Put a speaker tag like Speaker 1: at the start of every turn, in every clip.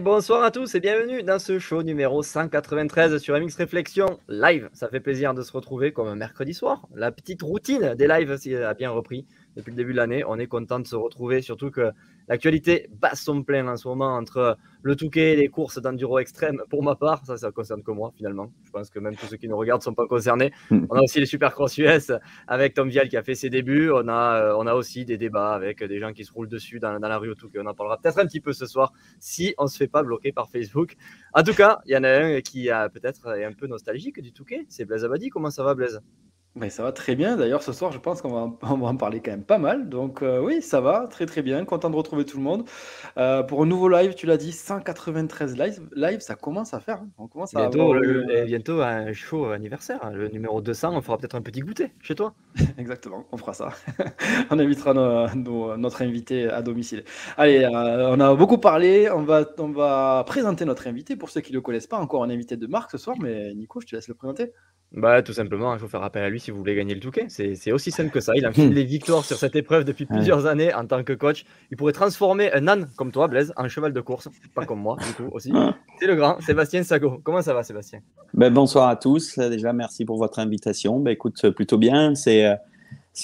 Speaker 1: Bonsoir à tous et bienvenue dans ce show numéro 193 sur MX Réflexion live. Ça fait plaisir de se retrouver comme mercredi soir. La petite routine des lives a bien repris depuis le début de l'année. On est content de se retrouver, surtout que l'actualité bat son plein en ce moment entre le Touquet et les courses d'enduro extrême. Pour ma part, ça, ça concerne que moi finalement. Je pense que même tous ceux qui nous regardent ne sont pas concernés. On a aussi les Supercross US avec Tom Vial qui a fait ses débuts. On a, euh, on a aussi des débats avec des gens qui se roulent dessus dans, dans la rue au Touquet. On en parlera peut-être un petit peu ce soir si on ne se fait pas bloquer par Facebook. En tout cas, il y en a un qui a peut-être un peu nostalgique du Touquet. C'est Blaise Abadi. Comment ça va, Blaise?
Speaker 2: Mais ça va très bien. D'ailleurs, ce soir, je pense qu'on va, on va en parler quand même pas mal. Donc, euh, oui, ça va, très très bien. Content de retrouver tout le monde. Euh, pour un nouveau live, tu l'as dit, 193 live, live ça commence à faire. Hein. On commence
Speaker 1: à bientôt, le, bientôt un show anniversaire, hein. le numéro 200. On fera peut-être un petit goûter chez toi.
Speaker 2: Exactement, on fera ça. on invitera notre invité à domicile. Allez, euh, on a beaucoup parlé. On va, on va présenter notre invité. Pour ceux qui ne le connaissent pas, encore un invité de marque ce soir. Mais Nico, je te laisse le présenter.
Speaker 1: Bah, tout simplement, il faut faire appel à lui si vous voulez gagner le Touquet. C'est aussi simple que ça. Il a fait les victoires sur cette épreuve depuis plusieurs années en tant que coach. Il pourrait transformer un âne comme toi, Blaise, en cheval de course. Pas comme moi, du coup, aussi. C'est le grand Sébastien Sago. Comment ça va, Sébastien?
Speaker 3: Ben, Bonsoir à tous. Déjà, merci pour votre invitation. Ben, écoute, plutôt bien. C'est euh,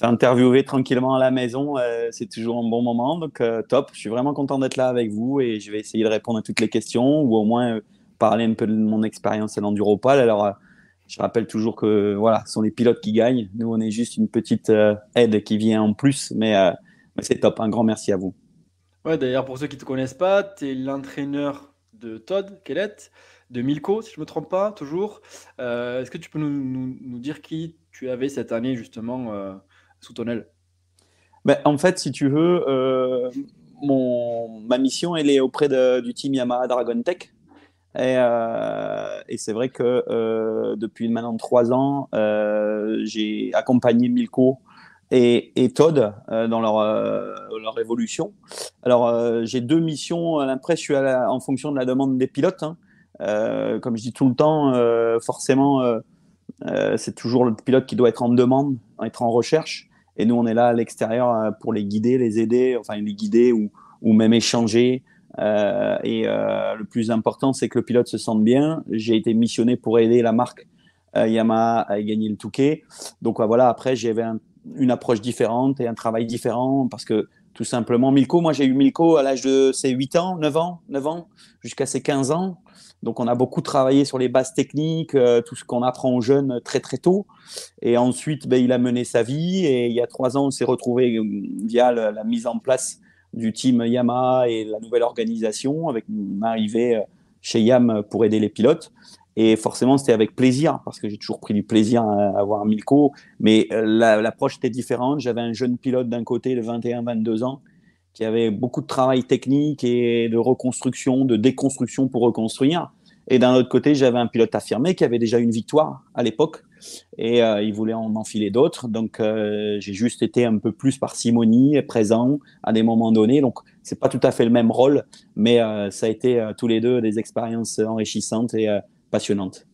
Speaker 3: interviewer tranquillement à la maison. Euh, c'est toujours un bon moment. Donc, euh, top. Je suis vraiment content d'être là avec vous et je vais essayer de répondre à toutes les questions ou au moins parler un peu de mon expérience à l'Enduropal. Alors, je rappelle toujours que voilà, ce sont les pilotes qui gagnent. Nous, on est juste une petite euh, aide qui vient en plus, euh, mais, c'est top. Un grand merci à vous.
Speaker 2: Ouais, d'ailleurs, pour ceux qui ne te connaissent pas, tu es l'entraîneur de Todd Kellett, de Milko, si je ne me trompe pas, toujours. Euh, est-ce que tu peux nous, dire qui tu avais cette année, justement, sous ton aile?
Speaker 3: Ben, En fait, si tu veux, mon, ma mission, elle est auprès du team Yamaha Dragon Tech. Et, euh, et c'est vrai que euh, depuis maintenant trois ans, euh, j'ai accompagné Milko et, et Todd dans leur, leur évolution. Alors, j'ai deux missions. À l'impression, je suis en fonction de la demande des pilotes. Hein. comme je dis tout le temps, forcément, c'est toujours le pilote qui doit être en demande, être en recherche. Et nous, on est là à l'extérieur pour les guider, les aider, enfin les guider ou, ou même échanger, euh, et euh, le plus important, c'est que le pilote se sente bien. J'ai été missionné pour aider la marque euh, Yamaha à gagner le Touquet. Donc voilà, après, j'avais une approche différente et un travail différent parce que tout simplement, Milko, moi j'ai eu Milko à l'âge de ses 8 ans, 9 ans, 9 ans, jusqu'à ses 15 ans. Donc on a beaucoup travaillé sur les bases techniques, tout ce qu'on apprend aux jeunes très très tôt. Et ensuite, ben, il a mené sa vie et il y a trois ans, on s'est retrouvé via la mise en place du team Yamaha et la nouvelle organisation avec une arrivée euh, chez Yam pour aider les pilotes. Et forcément, c'était avec plaisir, parce que j'ai toujours pris du plaisir à avoir Milko. Mais euh, l'approche était différente. J'avais un jeune pilote d'un côté de 21-22 ans qui avait beaucoup de travail technique et de reconstruction, de déconstruction pour reconstruire. Et d'un autre côté, j'avais un pilote affirmé qui avait déjà une victoire à l'époque et euh, il voulait en enfiler d'autres. Donc, euh, j'ai juste été un peu plus parcimonie et présent à des moments donnés. Donc, c'est pas tout à fait le même rôle, mais euh, ça a été tous les deux des expériences enrichissantes et passionnantes.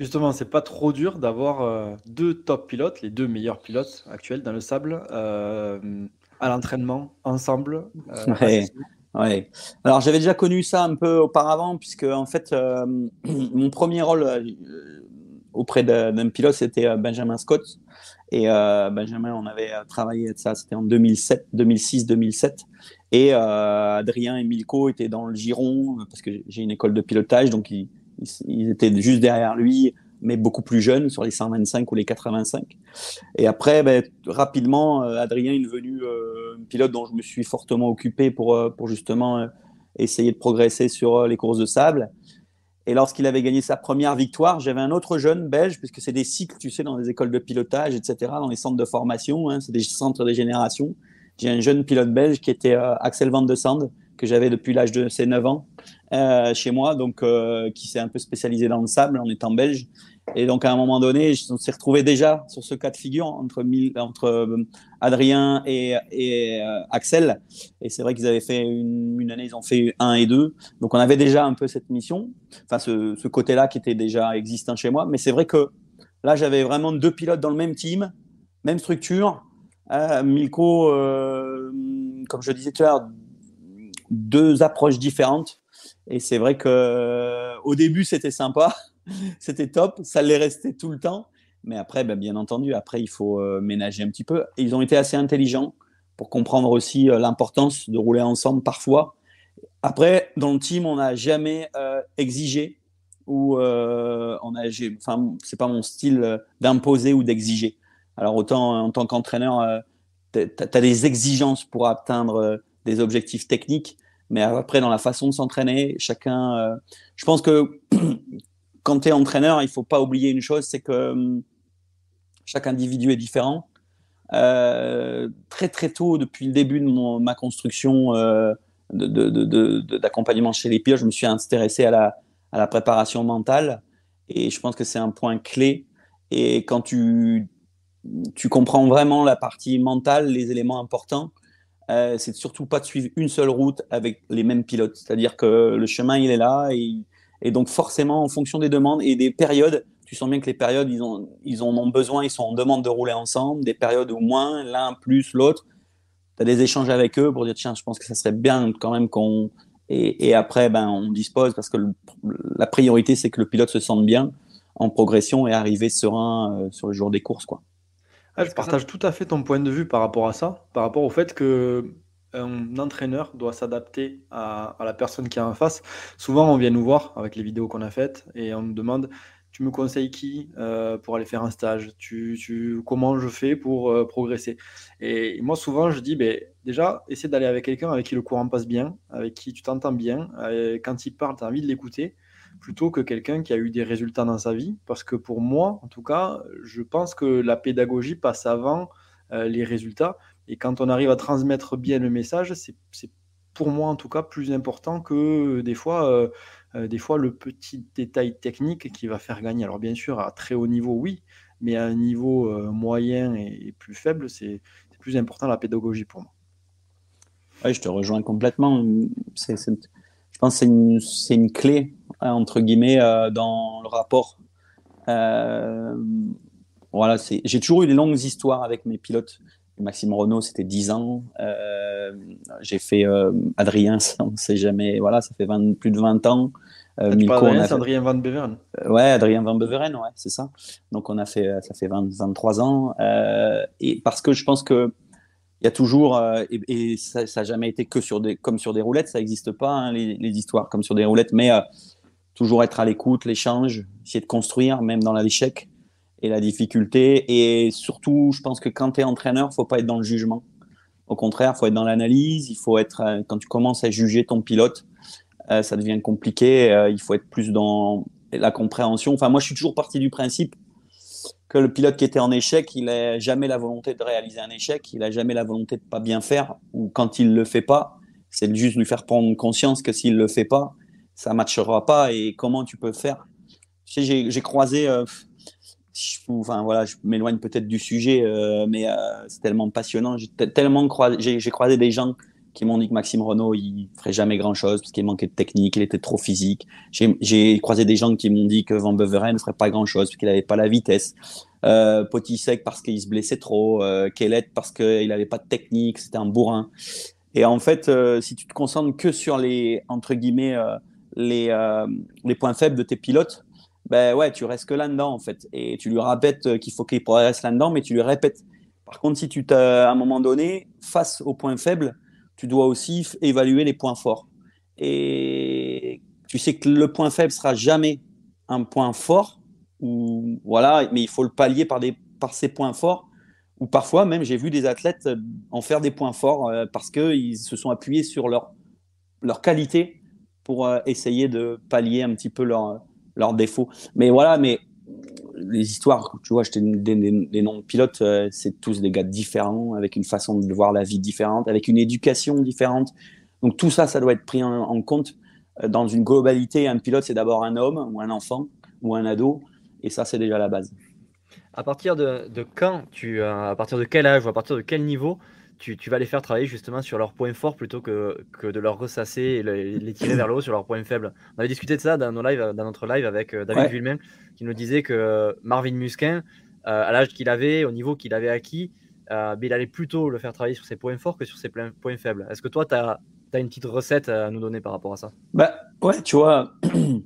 Speaker 2: Justement, c'est pas trop dur d'avoir deux top pilotes, les deux meilleurs pilotes actuels dans le sable, à l'entraînement ensemble.
Speaker 3: Ouais. Alors j'avais déjà connu ça un peu auparavant puisque en fait mon premier rôle auprès d'un pilote, c'était euh, Benjamin Scott. Et euh, Benjamin, on avait euh, travaillé ça, c'était en 2007, 2006, 2007. Et Adrien et Milko étaient dans le giron, parce que j'ai une école de pilotage, donc ils, étaient juste derrière lui, mais beaucoup plus jeunes, sur les 125 ou les 85. Et après, ben, rapidement, Adrien est devenu un pilote dont je me suis fortement occupé pour, pour justement essayer de progresser sur les courses de sable. Et lorsqu'il avait gagné sa première victoire, j'avais un autre jeune belge, puisque c'est des cycles, tu sais, dans les écoles de pilotage, etc., dans les centres de formation, hein, c'est des centres de génération. J'ai un jeune pilote belge qui était euh, Axel Van de Sande, que j'avais depuis l'âge de ses 9 ans euh, chez moi, donc euh, qui s'est un peu spécialisé dans le sable en étant belge. Et donc, à un moment donné, on s'est retrouvé déjà sur ce cas de figure entre, entre euh, Adrien et, euh, Axel. Et c'est vrai qu'ils avaient fait une, année, ils ont fait un et deux. Donc, on avait déjà un peu cette mission, enfin, ce, ce côté-là qui était déjà existant chez moi. Mais c'est vrai que là, j'avais vraiment deux pilotes dans le même team, même structure. Euh, Milko, euh, comme je disais tout à l'heure, deux approches différentes. Et c'est vrai que au début, c'était sympa, c'était top, ça l'est resté tout le temps. Mais après, ben, bien entendu, après, il faut ménager un petit peu. ils ont été assez intelligents pour comprendre aussi l'importance de rouler ensemble parfois. Après, dans le team, on n'a jamais exigé ou on enfin, c'est pas mon style d'imposer ou d'exiger. Alors autant en tant qu'entraîneur, tu as des exigences pour atteindre des objectifs techniques, mais après, dans la façon de s'entraîner, chacun. Euh, je pense que quand tu es entraîneur, il faut pas oublier une chose c'est que hum, chaque individu est différent. Euh, très très tôt, depuis le début de ma construction euh, d'accompagnement chez les pilotes, je me suis intéressé à la, préparation mentale et je pense que c'est un point clé. Et quand tu, tu comprends vraiment la partie mentale, les éléments importants, euh, c'est surtout pas de suivre une seule route avec les mêmes pilotes. C'est-à-dire que le chemin, il est là. Et, donc, forcément, en fonction des demandes et des périodes, tu sens bien que les périodes, ils, ont, ils en ont besoin, ils sont en demande de rouler ensemble. Des périodes où moins, l'un plus l'autre. Tu as des échanges avec eux pour dire, tiens, je pense que ça serait bien quand même qu'on. Et, après, ben, on dispose parce que la priorité, c'est que le pilote se sente bien en progression et arriver serein euh, sur le jour des courses. quoi.
Speaker 2: Ah, je partage tout à fait ton point de vue par rapport à ça, par rapport au fait que un entraîneur doit s'adapter à, la personne qui est en face. Souvent, on vient nous voir avec les vidéos qu'on a faites et on nous demande Tu me conseilles qui euh, pour aller faire un stage? Tu, Comment je fais pour euh, progresser? Et moi, souvent, je dis ben, Déjà, essaie d'aller avec quelqu'un avec qui le courant passe bien, avec qui tu t'entends bien. quand il parle, tu as envie de l'écouter plutôt que quelqu'un qui a eu des résultats dans sa vie. Parce que pour moi, en tout cas, je pense que la pédagogie passe avant euh, les résultats. Et quand on arrive à transmettre bien le message, c'est pour moi en tout cas plus important que des fois, euh, euh, des fois le petit détail technique qui va faire gagner. Alors bien sûr, à très haut niveau, oui, mais à un niveau moyen et, plus faible, c'est plus important la pédagogie pour moi.
Speaker 3: Oui, je te rejoins complètement. je pense que c'est une, clé entre guillemets, euh, dans le rapport. Euh, voilà, j'ai toujours eu des longues histoires avec mes pilotes. Maxime Renault, c'était 10 ans. Euh, j'ai fait Adrien, on ne sait jamais. Voilà, ça fait plus de 20 ans.
Speaker 2: Euh, Adrien, c'est Adrien Van Beveren.
Speaker 3: ouais, Adrien Van Beveren, ouais, c'est ça. Donc on a fait, ça fait 23 ans. et parce que je pense que il y a toujours, et, ça n'a jamais été que sur des, comme sur des roulettes, ça n'existe pas, hein, les, les, histoires comme sur des roulettes, mais toujours être à l'écoute, l'échange, essayer de construire, même dans l'échec et la difficulté. Et surtout, je pense que quand tu es entraîneur, faut pas être dans le jugement. Au contraire, faut être dans l'analyse. Il faut être, euh, quand tu commences à juger ton pilote, euh, ça devient compliqué. Euh, il faut être plus dans la compréhension. Enfin, moi, je suis toujours parti du principe que le pilote qui était en échec, il n'a jamais la volonté de réaliser un échec. Il n'a jamais la volonté de pas bien faire. Ou quand il le fait pas, c'est juste lui faire prendre conscience que s'il le fait pas, ça matchera pas et comment tu peux faire? J'ai croisé, euh, enfin voilà, je m'éloigne peut-être du sujet, euh, mais euh, c'est tellement passionnant. J'ai tellement croisé, j'ai croisé des gens qui m'ont dit que Maxime Renault, il ferait jamais grand chose parce qu'il manquait de technique, il était trop physique. J'ai croisé des gens qui m'ont dit que Van Beveren ne ferait pas grand chose parce qu'il n'avait pas la vitesse. Euh, Potisek parce qu'il se blessait trop, euh, parce qu'il n'avait pas de technique, c'était un bourrin. Et en fait, si tu te concentres que sur les entre guillemets euh, les points faibles de tes pilotes, ben ouais, tu restes que là-dedans en fait. Et tu lui répètes qu'il faut qu'il progresse là-dedans, mais tu lui répètes. Par contre, si tu à un moment donné, face aux points faibles, tu dois aussi évaluer les points forts. Et tu sais que le point faible sera jamais un point fort, ou voilà, mais il faut le pallier par, des, par ses points forts. Ou parfois, même, j'ai vu des athlètes en faire des points forts euh, parce qu'ils se sont appuyés sur leur, leur qualité pour euh, essayer de pallier un petit peu leurs leur défauts. Mais voilà, mais les histoires, tu vois, j'étais des, des, noms de pilotes, euh, c'est tous des gars différents, avec une façon de voir la vie différente, avec une éducation différente. Donc tout ça, ça doit être pris en, compte euh, dans une globalité. Un pilote, c'est d'abord un homme ou un enfant ou un ado, et ça, c'est déjà la base.
Speaker 1: À partir de, quand tu, à partir de quel âge ou à partir de quel niveau tu, vas les faire travailler justement sur leurs points forts plutôt que, que de leur ressasser et les, tirer vers le haut sur leurs points faibles. On avait discuté de ça dans, nos lives, dans notre live avec euh, David ouais. qui nous disait que Marvin Musquin, euh, à l'âge qu'il avait, au niveau qu'il avait acquis, euh, il allait plutôt le faire travailler sur ses points forts que sur ses points faibles. Est-ce que toi, tu as, as une petite recette à nous donner par rapport à ça?
Speaker 3: Bah ouais, tu vois,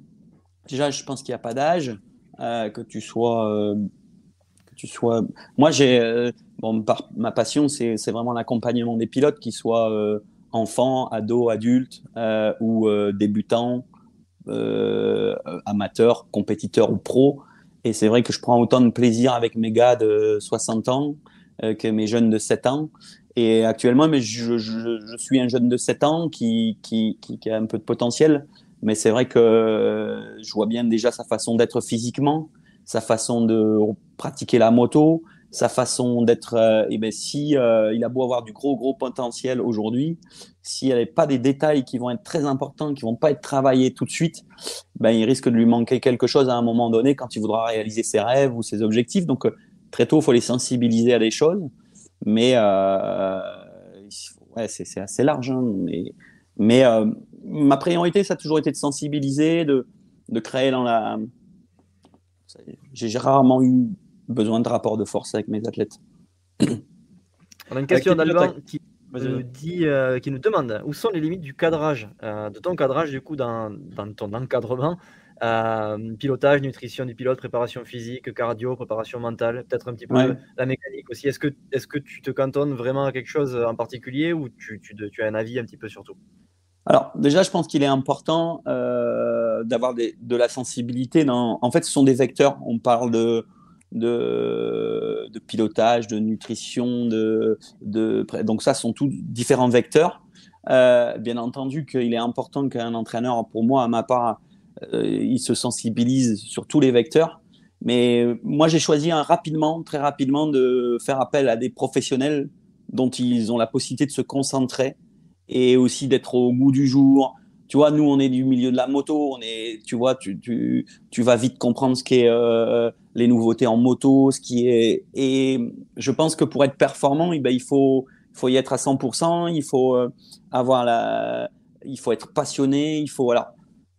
Speaker 3: déjà, je pense qu'il n'y a pas d'âge, euh, que tu sois. Euh, que tu sois... Moi, j'ai. Euh, bon, ma passion, c'est vraiment l'accompagnement des pilotes, qu'ils soient enfants, ados, adultes ou débutants, amateurs, compétiteurs ou pros. Et c'est vrai que je prends autant de plaisir avec mes gars de 60 ans que mes jeunes de 7 ans. Et actuellement, mais je, suis un jeune de 7 ans qui, a un peu de potentiel. Mais c'est vrai que je vois bien déjà sa façon d'être physiquement, sa façon de pratiquer la moto, sa façon d'être. Euh, et ben si euh, il a beau avoir du gros gros potentiel aujourd'hui, s'il n'y avait pas des détails qui vont être très importants, qui vont pas être travaillés tout de suite, ben il risque de lui manquer quelque chose à un moment donné quand il voudra réaliser ses rêves ou ses objectifs. Donc euh, très tôt, il faut les sensibiliser à des choses mais euh, ouais, c'est assez large. Hein, mais mais ma priorité, ça a toujours été de sensibiliser, de, de créer dans la. J'ai rarement eu besoin de rapport de force avec mes athlètes.
Speaker 1: On a une question d'Alban qui nous dit, euh, qui nous demande où sont les limites du cadrage, de ton cadrage du coup dans, dans ton encadrement euh, pilotage, nutrition du pilote, préparation physique, cardio, préparation mentale, peut-être un petit peu la mécanique aussi. Est-ce que, est que tu te cantonnes vraiment à quelque chose en particulier ou tu, tu, tu as un avis un petit peu sur tout?
Speaker 3: Alors déjà, je pense qu'il est important euh, d'avoir de la sensibilité. Dans... En fait, ce sont des vecteurs. On parle de, de, pilotage, de nutrition, de, donc ça sont tous différents vecteurs. Euh, bien entendu qu'il est important qu'un entraîneur, pour moi, à ma part, euh, il se sensibilise sur tous les vecteurs. Mais moi, j'ai choisi rapidement, très rapidement, de faire appel à des professionnels dont ils ont la possibilité de se concentrer et aussi d'être au goût du jour. Tu vois, nous, on est du milieu de la moto, on est, tu vois, tu, vas vite comprendre ce qu'est euh, les nouveautés en moto, ce qui est. Et je pense que pour être performant, eh ben, il faut, y être à 100%, il faut euh, avoir la, il faut être passionné, il faut, alors,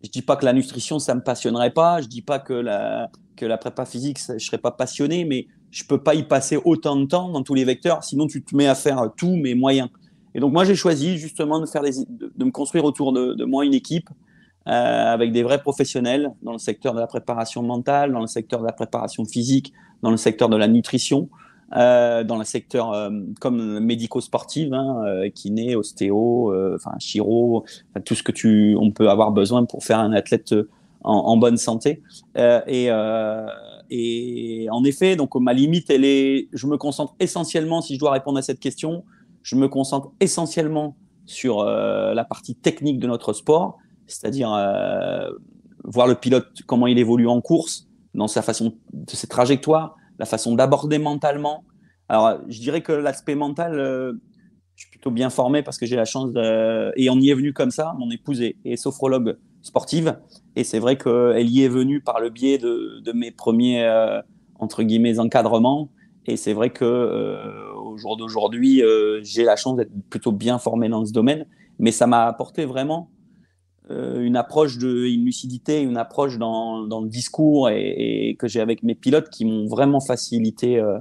Speaker 3: je dis pas que la nutrition, ça me passionnerait pas. Je dis pas que la, que la prépa physique, je serais pas passionné, mais je peux pas y passer autant de temps dans tous les vecteurs. Sinon, tu te mets à faire tout, mais moyen. Et donc, moi, j'ai choisi justement de, faire des, de, me construire autour de, moi une équipe avec des vrais professionnels dans le secteur de la préparation mentale, dans le secteur de la préparation physique, dans le secteur de la nutrition, euh, dans le secteur euh, comme médico-sportif, hein, euh, kiné, ostéo, euh, enfin chiro, tout ce que tu, on peut avoir besoin pour faire un athlète en, en bonne santé. et, et en effet, donc ma limite, elle est, je me concentre essentiellement, si je dois répondre à cette question, je me concentre essentiellement sur la partie technique de notre sport, c'est-à-dire voir le pilote comment il évolue en course, dans sa façon de ses trajectoires, la façon d'aborder mentalement. Alors, je dirais que l'aspect mental, euh, je suis plutôt bien formé parce que j'ai la chance. Et on y est venu comme ça. Mon épouse est, sophrologue sportive. Et c'est vrai qu'elle y est venue par le biais de, mes premiers, euh, entre guillemets, encadrements. Et c'est vrai que euh, au jour d'aujourd'hui, j'ai la chance d'être plutôt bien formé dans ce domaine. Mais ça m'a apporté vraiment euh, une approche de une lucidité, une approche dans, dans le discours et, que j'ai avec mes pilotes qui m'ont vraiment facilité, euh,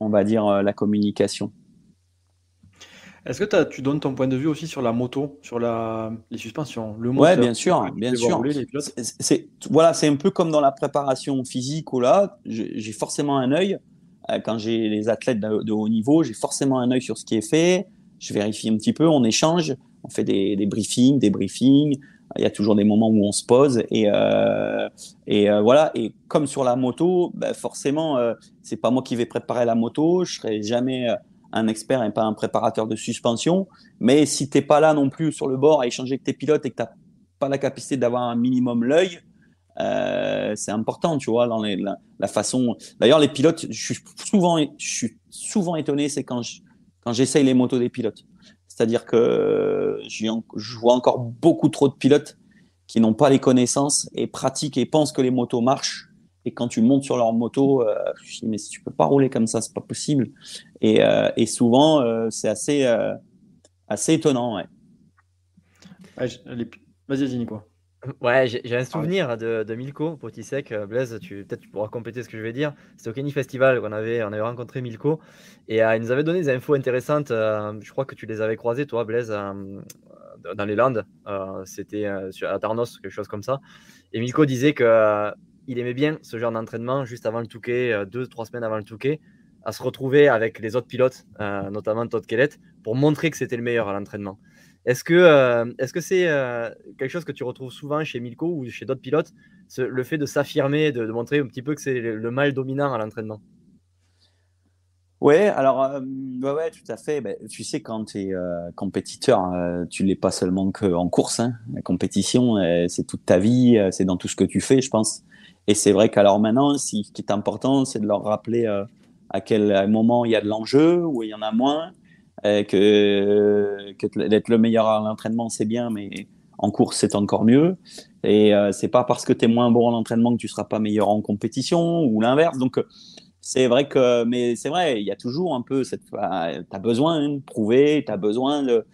Speaker 3: on va dire, euh, la communication.
Speaker 2: Est-ce que tu donnes ton point de vue aussi sur la moto, sur la, les suspensions,
Speaker 3: le moteur Oui, bien sûr, bien sûr. C'est voilà, c'est un peu comme dans la préparation physique où là, j'ai forcément un œil. Quand j'ai les athlètes de, de haut niveau, j'ai forcément un œil sur ce qui est fait. Je vérifie un petit peu, on échange, on fait des, des briefings, des briefings. Il y a toujours des moments où on se pose et, euh, euh, voilà. Et comme sur la moto, bah forcément, euh, c'est pas moi qui vais préparer la moto. Je serai jamais euh, un expert et pas un préparateur de suspension. Mais si t'es pas là non plus sur le bord à échanger avec tes pilotes et que t'as pas la capacité d'avoir un minimum l'œil, c'est important, tu vois, dans la, façon. D'ailleurs, les pilotes, je suis souvent, je suis souvent étonné, c'est quand quand j'essaye les motos des pilotes. C'est-à-dire que je vois encore beaucoup trop de pilotes qui n'ont pas les connaissances et pratiquent et pensent que les motos marchent. Et quand tu montes sur leur moto, euh, je dis, mais si tu peux pas rouler comme ça, c'est pas possible. Et, euh, souvent, euh, c'est assez, euh, assez étonnant. Ouais.
Speaker 2: Vas-y, Nico.
Speaker 1: Ouais, j'ai un souvenir de, de Milko, Potisek. Euh, Blaise, tu, peut-être tu pourras compléter ce que je vais dire. C'était au Kenny Festival qu'on avait, on avait rencontré Milko et euh, il nous avait donné des infos intéressantes. Euh, je crois que tu les avais croisées, toi, Blaise, dans les Landes. C'était à Tarnos, quelque chose comme ça. Et Milko disait qu'il aimait bien ce genre d'entraînement juste avant le Touquet, deux, trois semaines avant le Touquet, à se retrouver avec les autres pilotes, notamment Todd Kellett, pour montrer que c'était le meilleur à l'entraînement. Est-ce que est-ce que c'est quelque chose que tu retrouves souvent chez Milko ou chez d'autres pilotes, le fait de s'affirmer, de, montrer un petit peu que c'est le, mal dominant à l'entraînement?
Speaker 3: Ouais, alors, euh, tout à fait. Ben, tu sais, quand tu es euh, compétiteur, euh, tu l'es pas seulement qu'en course. Hein. La compétition, c'est toute ta vie, c'est dans tout ce que tu fais, je pense. Et c'est vrai qu'alors maintenant, ce qui est important, c'est de leur rappeler à quel moment il y a de l'enjeu, où il y en a moins, que, que d'être le meilleur à l'entraînement, c'est bien, mais en course, c'est encore mieux. Et c'est pas parce que tu es moins bon en entraînement que tu seras pas meilleur en compétition, ou l'inverse. Donc, c'est vrai que, mais c'est vrai, il y a toujours un peu cette. Tu as besoin de prouver, tu as besoin de.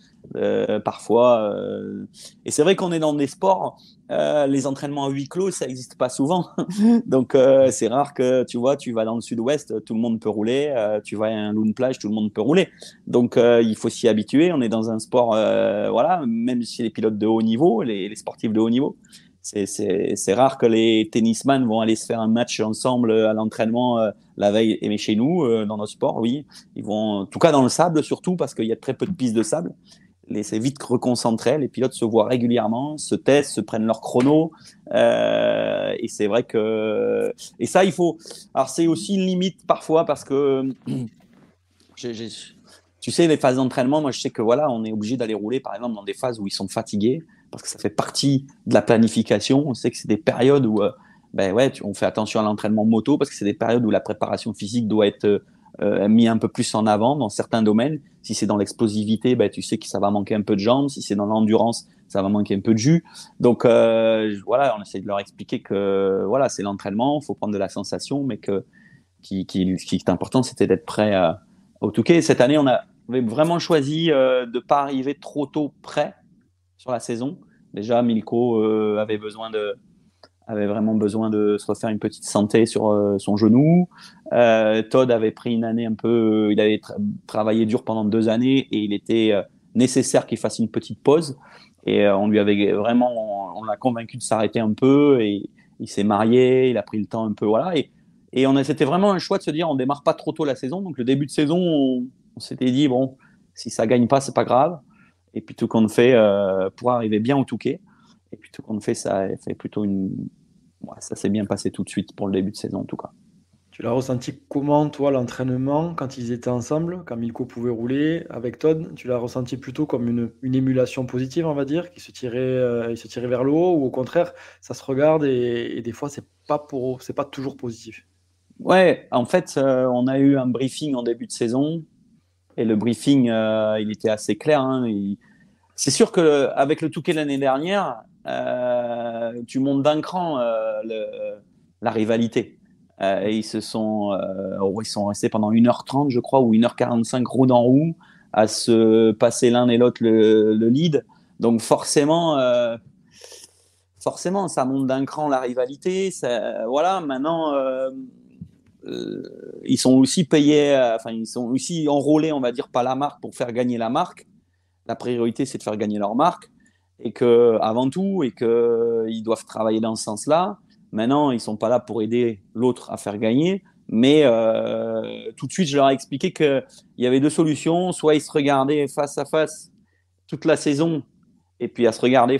Speaker 3: Parfois. Euh, et c'est vrai qu'on est dans des sports, euh, les entraînements à huis clos, ça n'existe pas souvent. Donc euh, c'est rare que tu vois, tu vas dans le sud-ouest, tout le monde peut rouler. tu vas à un loon plage, tout le monde peut rouler. Donc il faut s'y habituer. On est dans un sport, voilà, même si les pilotes de haut niveau, les, sportifs de haut niveau, c'est rare que les tennisman vont aller se faire un match ensemble à l'entraînement euh, la veille. Mais chez nous, euh, dans nos sports, oui, ils vont, en tout cas dans le sable surtout, parce qu'il y a très peu de pistes de sable. C'est vite reconcentré. Les pilotes se voient régulièrement, se testent, se prennent leur chrono. Euh, et c'est vrai que. Et ça, il faut. Alors, c'est aussi une limite parfois parce que. Tu sais, les phases d'entraînement, moi, je sais que voilà, on est obligé d'aller rouler, par exemple, dans des phases où ils sont fatigués parce que ça fait partie de la planification. On sait que c'est des périodes où euh, ben ouais, on fait attention à l'entraînement moto parce que c'est des périodes où la préparation physique doit être euh, euh mis un peu plus en avant dans certains domaines. Si c'est dans l'explosivité, ben, tu sais que ça va manquer un peu de jambes. Si c'est dans l'endurance, ça va manquer un peu de jus. Donc euh, voilà, on essaie de leur expliquer que voilà, c'est l'entraînement, il faut prendre de la sensation, mais que qui, qui, qui est important, c'était d'être prêt à, au Touquet. Cette année, on a vraiment choisi euh, de pas arriver trop tôt prêt sur la saison. Déjà, Milko euh, avait besoin de avait vraiment besoin de se refaire une petite santé sur euh, son genou. Euh, Todd avait pris une année un peu, il avait travaillé dur pendant deux années et il était nécessaire qu'il fasse une petite pause. Et on lui avait vraiment, on, l'a convaincu de s'arrêter un peu et il s'est marié, il a pris le temps un peu, voilà. Et, et on c'était vraiment un choix de se dire, on démarre pas trop tôt la saison. Donc le début de saison, on, s'était dit bon, si ça gagne pas, c'est pas grave. Et puis tout qu'on fait euh, pour arriver bien au Touquet. Et tout qu'on fait, ça fait plutôt une. ça s'est bien passé tout de suite pour le début de saison en tout cas.
Speaker 2: Tu l'as ressenti comment, toi, l'entraînement, quand ils étaient ensemble, quand Milko pouvait rouler avec Todd Tu l'as ressenti plutôt comme une, une, émulation positive, on va dire, qui se tirait, euh, il se tirait vers le haut, ou au contraire, ça se regarde et, des fois, c'est pas pour, c'est pas toujours positif?
Speaker 3: Ouais, en fait, euh, on a eu un briefing en début de saison et le briefing, euh, il était assez clair. Hein. C'est sûr qu'avec le Touquet l'année dernière, euh, tu montes d'un cran euh, la rivalité. et ils se sont, ils sont restés pendant 1h30, je crois, ou 1h45 roue dans roue, à se passer l'un et l'autre le, lead. Donc forcément, forcément, ça monte d'un cran la rivalité. voilà, maintenant euh, ils sont aussi payés, euh, enfin ils sont aussi enrôlés, on va dire, pas la marque pour faire gagner la marque. La priorité, c'est de faire gagner leur marque et que avant tout et que ils doivent travailler dans ce sens-là. Maintenant, ils sont pas là pour aider l'autre à faire gagner, mais euh, tout de suite, je leur ai expliqué qu'il y avait deux solutions soit ils se regardaient face à face toute la saison et puis à se regarder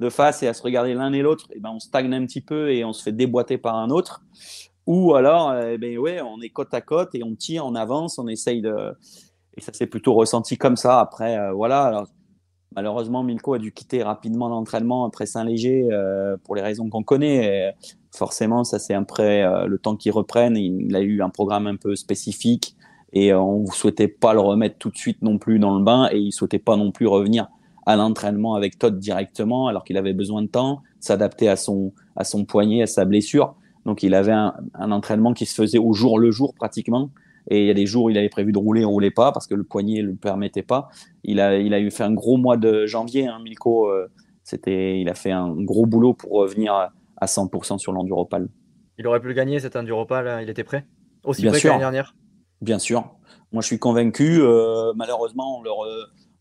Speaker 3: de face et à se regarder l'un et l'autre, et ben on stagne un petit peu et on se fait déboîter par un autre. Ou alors, eh ben ouais, on est côte à côte et on tire, on avance, on essaye de. Et ça s'est plutôt ressenti comme ça. Après, euh, voilà. Malheureusement, Milko a dû quitter rapidement l'entraînement après Saint-Léger euh, pour les raisons qu'on connaît. forcément, ça c'est après euh, le temps qu'il reprenne. Il, a eu un programme un peu spécifique et on ne souhaitait pas le remettre tout de suite non plus dans le bain et il souhaitait pas non plus revenir à l'entraînement avec Todd directement alors qu'il avait besoin de temps, s'adapter à son poignet, à sa blessure. Donc il avait un, entraînement qui se faisait au jour le jour pratiquement. Et il y a des jours où il avait prévu de rouler, on roulait pas parce que le poignet ne le permettait pas. Il a, il a eu fait un gros mois de janvier, hein, Milko. Euh, c'était, il a fait un gros boulot pour revenir à 100% sur l'enduropal.
Speaker 1: Il aurait pu le gagner cet enduropal, hein, il était prêt? Aussi prêt que l'année dernière?
Speaker 3: Bien sûr. Moi, je suis convaincu. Euh, malheureusement, on leur,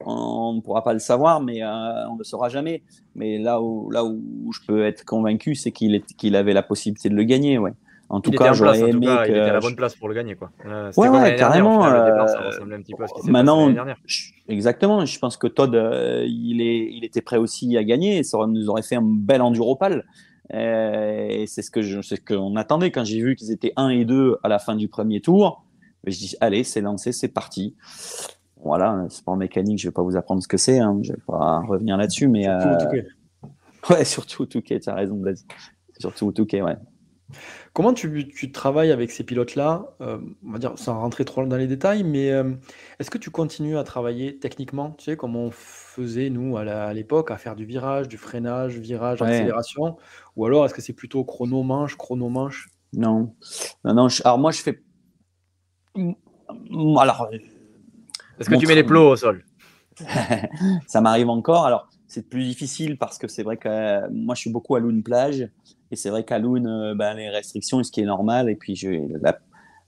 Speaker 3: on ne pourra pas le savoir, mais on ne le saura jamais. Mais là où, là où je peux être convaincu, c'est qu'il qu'il avait la possibilité de le gagner. Ouais. En tout cas, j'aurais aimé.
Speaker 1: que... Il était à la bonne place pour le gagner. Quoi.
Speaker 3: ouais, ouais, carrément. maintenant, exactement. Je pense que Todd, il, est, il était prêt aussi à gagner. Ça nous aurait fait un bel enduropal. Et c'est ce que je, ce qu'on attendait quand j'ai vu qu'ils étaient 1 et 2 à la fin du premier tour. Je dis, allez, c'est lancé, c'est parti. Voilà, sport mécanique, je vais pas vous apprendre ce que c'est, hein, je vais pas revenir là-dessus, mais. Surtout euh... Ouais, surtout Touquet, tu as raison, Blaise. Surtout Touquet, ouais.
Speaker 2: Comment tu, tu, travailles avec ces pilotes-là? Euh, On va dire sans rentrer trop dans les détails, mais euh, est-ce que tu continues à travailler techniquement? Tu sais, comme on faisait nous à l'époque, à faire du virage, du freinage, virage, accélération? Ou alors est-ce que c'est plutôt chrono-manche, chrono-manche?
Speaker 3: Non. non, non alors moi je fais. Alors
Speaker 1: est-ce que tu mets les plots au sol?
Speaker 3: Ça m'arrive encore. Alors, c'est plus difficile parce que c'est vrai que euh, moi, je suis beaucoup à Loun plage. Et c'est vrai qu'à Loun, euh, ben, les restrictions, ce qui est normal. Et puis, je,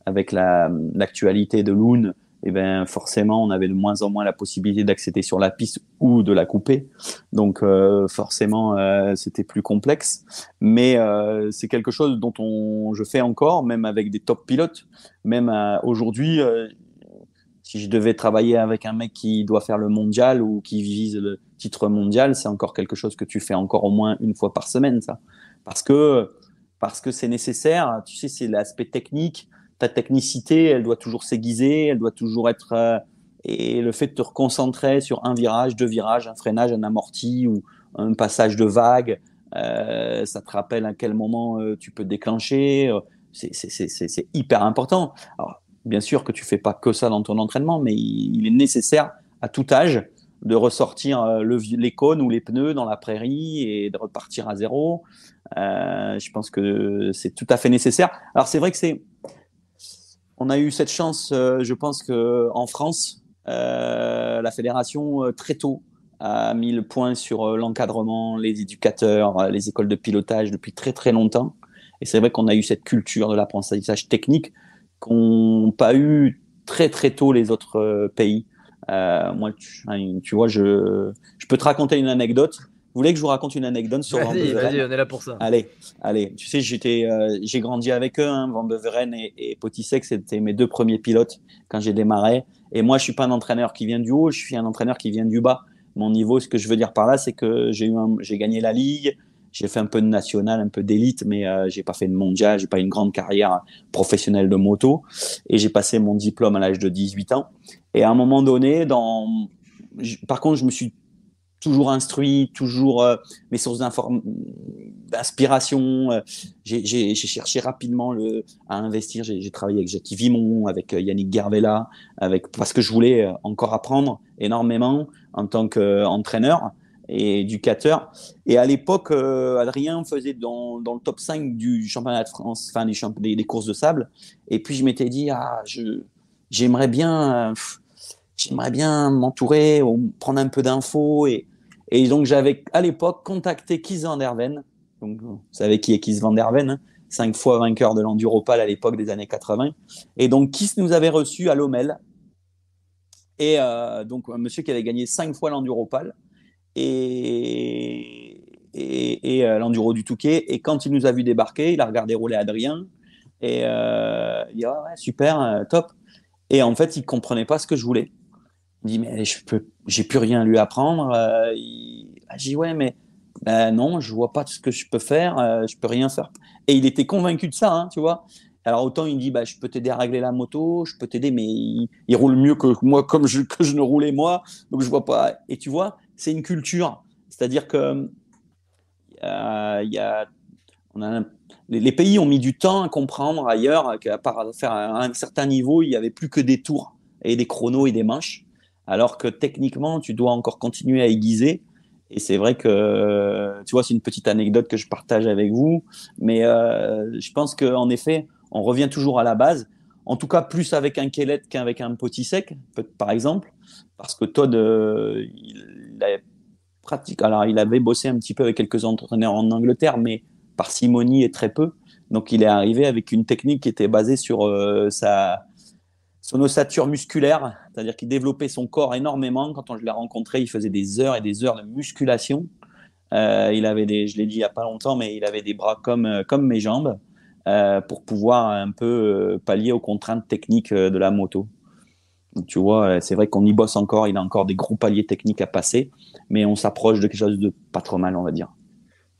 Speaker 3: avec l'actualité de Loun, et eh ben, forcément, on avait de moins en moins la possibilité d'accéder sur la piste ou de la couper. Donc, euh, forcément, c'était plus complexe. Mais c'est quelque chose dont on, je fais encore, même avec des top pilotes. Même aujourd'hui, si je devais travailler avec un mec qui doit faire le mondial ou qui vise le titre mondial, c'est encore quelque chose que tu fais encore au moins une fois par semaine, ça. Parce que parce que c'est nécessaire. Tu sais, c'est l'aspect technique. Ta technicité, elle doit toujours s'aiguiser, elle doit toujours être. Euh, et le fait de te reconcentrer sur un virage, deux virages, un freinage, un amorti ou un passage de vague, euh, ça te rappelle à quel moment euh, tu peux déclencher. c'est hyper important. Alors, Bien sûr que tu fais pas que ça dans ton entraînement, mais il, est nécessaire à tout âge de ressortir euh, le, les cônes ou les pneus dans la prairie et de repartir à zéro. Euh, je pense que c'est tout à fait nécessaire. Alors c'est vrai que c'est, on a eu cette chance, euh, je pense que en France, la fédération très tôt a mis le point sur l'encadrement, les éducateurs, les écoles de pilotage depuis très très longtemps. Et c'est vrai qu'on a eu cette culture de l'apprentissage technique qu'ont pas eu très très tôt les autres pays. Euh, moi, tu, tu, vois, je, je peux te raconter une anecdote. Vous voulez que je vous raconte une anecdote sur
Speaker 1: Van Vas-y, on est là pour ça.
Speaker 3: Allez, allez. Tu sais, j'étais, euh, j'ai grandi avec eux, hein, Van Beveren et, et Potisek, c'était mes deux premiers pilotes quand j'ai démarré. Et moi, je suis pas un entraîneur qui vient du haut, je suis un entraîneur qui vient du bas. Mon niveau, ce que je veux dire par là, c'est que j'ai eu, j'ai gagné la ligue, j'ai fait un peu de national, un peu d'élite, mais euh, j'ai pas fait de mondial, j'ai pas une grande carrière professionnelle de moto. Et j'ai passé mon diplôme à l'âge de 18 ans. Et à un moment donné, par contre, je me suis toujours instruit, toujours euh, mes sources d'inspiration. Euh, j'ai cherché rapidement à investir. J'ai travaillé avec Jackie Vimon, avec euh, Yannick Gervella, parce que je voulais encore apprendre énormément en tant qu'entraîneur et éducateur. Et à l'époque, Adrien faisait dans, le top 5 du championnat de France, enfin des, courses de sable. Et puis je m'étais dit, ah, j'aimerais bien, j'aimerais bien m'entourer, prendre un peu d'infos. Et, donc j'avais à l'époque contacté Kies van der Ven. Donc vous savez qui est Kies van der Ven, hein, cinq fois vainqueur de l'Enduropal à l'époque des années 80. Et donc Kies nous avait reçus à Lomel. Et euh, donc un monsieur qui avait gagné cinq fois l'Enduropal et, et, euh, l'enduro du Touquet. Et quand il nous a vu débarquer, il a regardé rouler Adrien et euh, il dit ah ouais, super, top. Et en fait, il comprenait pas ce que je voulais. Il dit mais je peux, j'ai plus rien à lui apprendre. Euh, il, ah, j'ai dit ouais mais ben non, je vois pas ce que je peux faire, je peux rien faire. Et il était convaincu de ça, hein, tu vois. Alors autant il dit bah je peux t'aider à régler la moto, je peux t'aider, mais il, il, roule mieux que moi comme je, que je ne roulais moi, donc je vois pas. Et tu vois, c'est une culture. C'est-à-dire que euh, y a, on a, les, pays ont mis du temps à comprendre ailleurs qu'à faire un, certain niveau, il n'y avait plus que des tours et des chronos et des manches, alors que techniquement, tu dois encore continuer à aiguiser. Et c'est vrai que, tu vois, c'est une petite anecdote que je partage avec vous, mais euh, je pense qu'en effet, on revient toujours à la base. En tout cas, plus avec un Kellet qu'avec un Potisek, par exemple, parce que Todd, euh, il, pratique. Alors, il avait bossé un petit peu avec quelques entraîneurs en Angleterre, mais parcimonie et très peu. Donc, il est arrivé avec une technique qui était basée sur euh, sa son ossature musculaire, c'est-à-dire qu'il développait son corps énormément. Quand je l'ai rencontré, il faisait des heures et des heures de musculation. Euh, il avait des, je l'ai dit il n'y a pas longtemps, mais il avait des bras comme, euh, comme mes jambes pour pouvoir un peu pallier aux contraintes techniques de la moto. Donc, tu vois, c'est vrai qu'on y bosse encore, il a encore des gros paliers techniques à passer, mais on s'approche de quelque chose de pas trop mal, on va dire.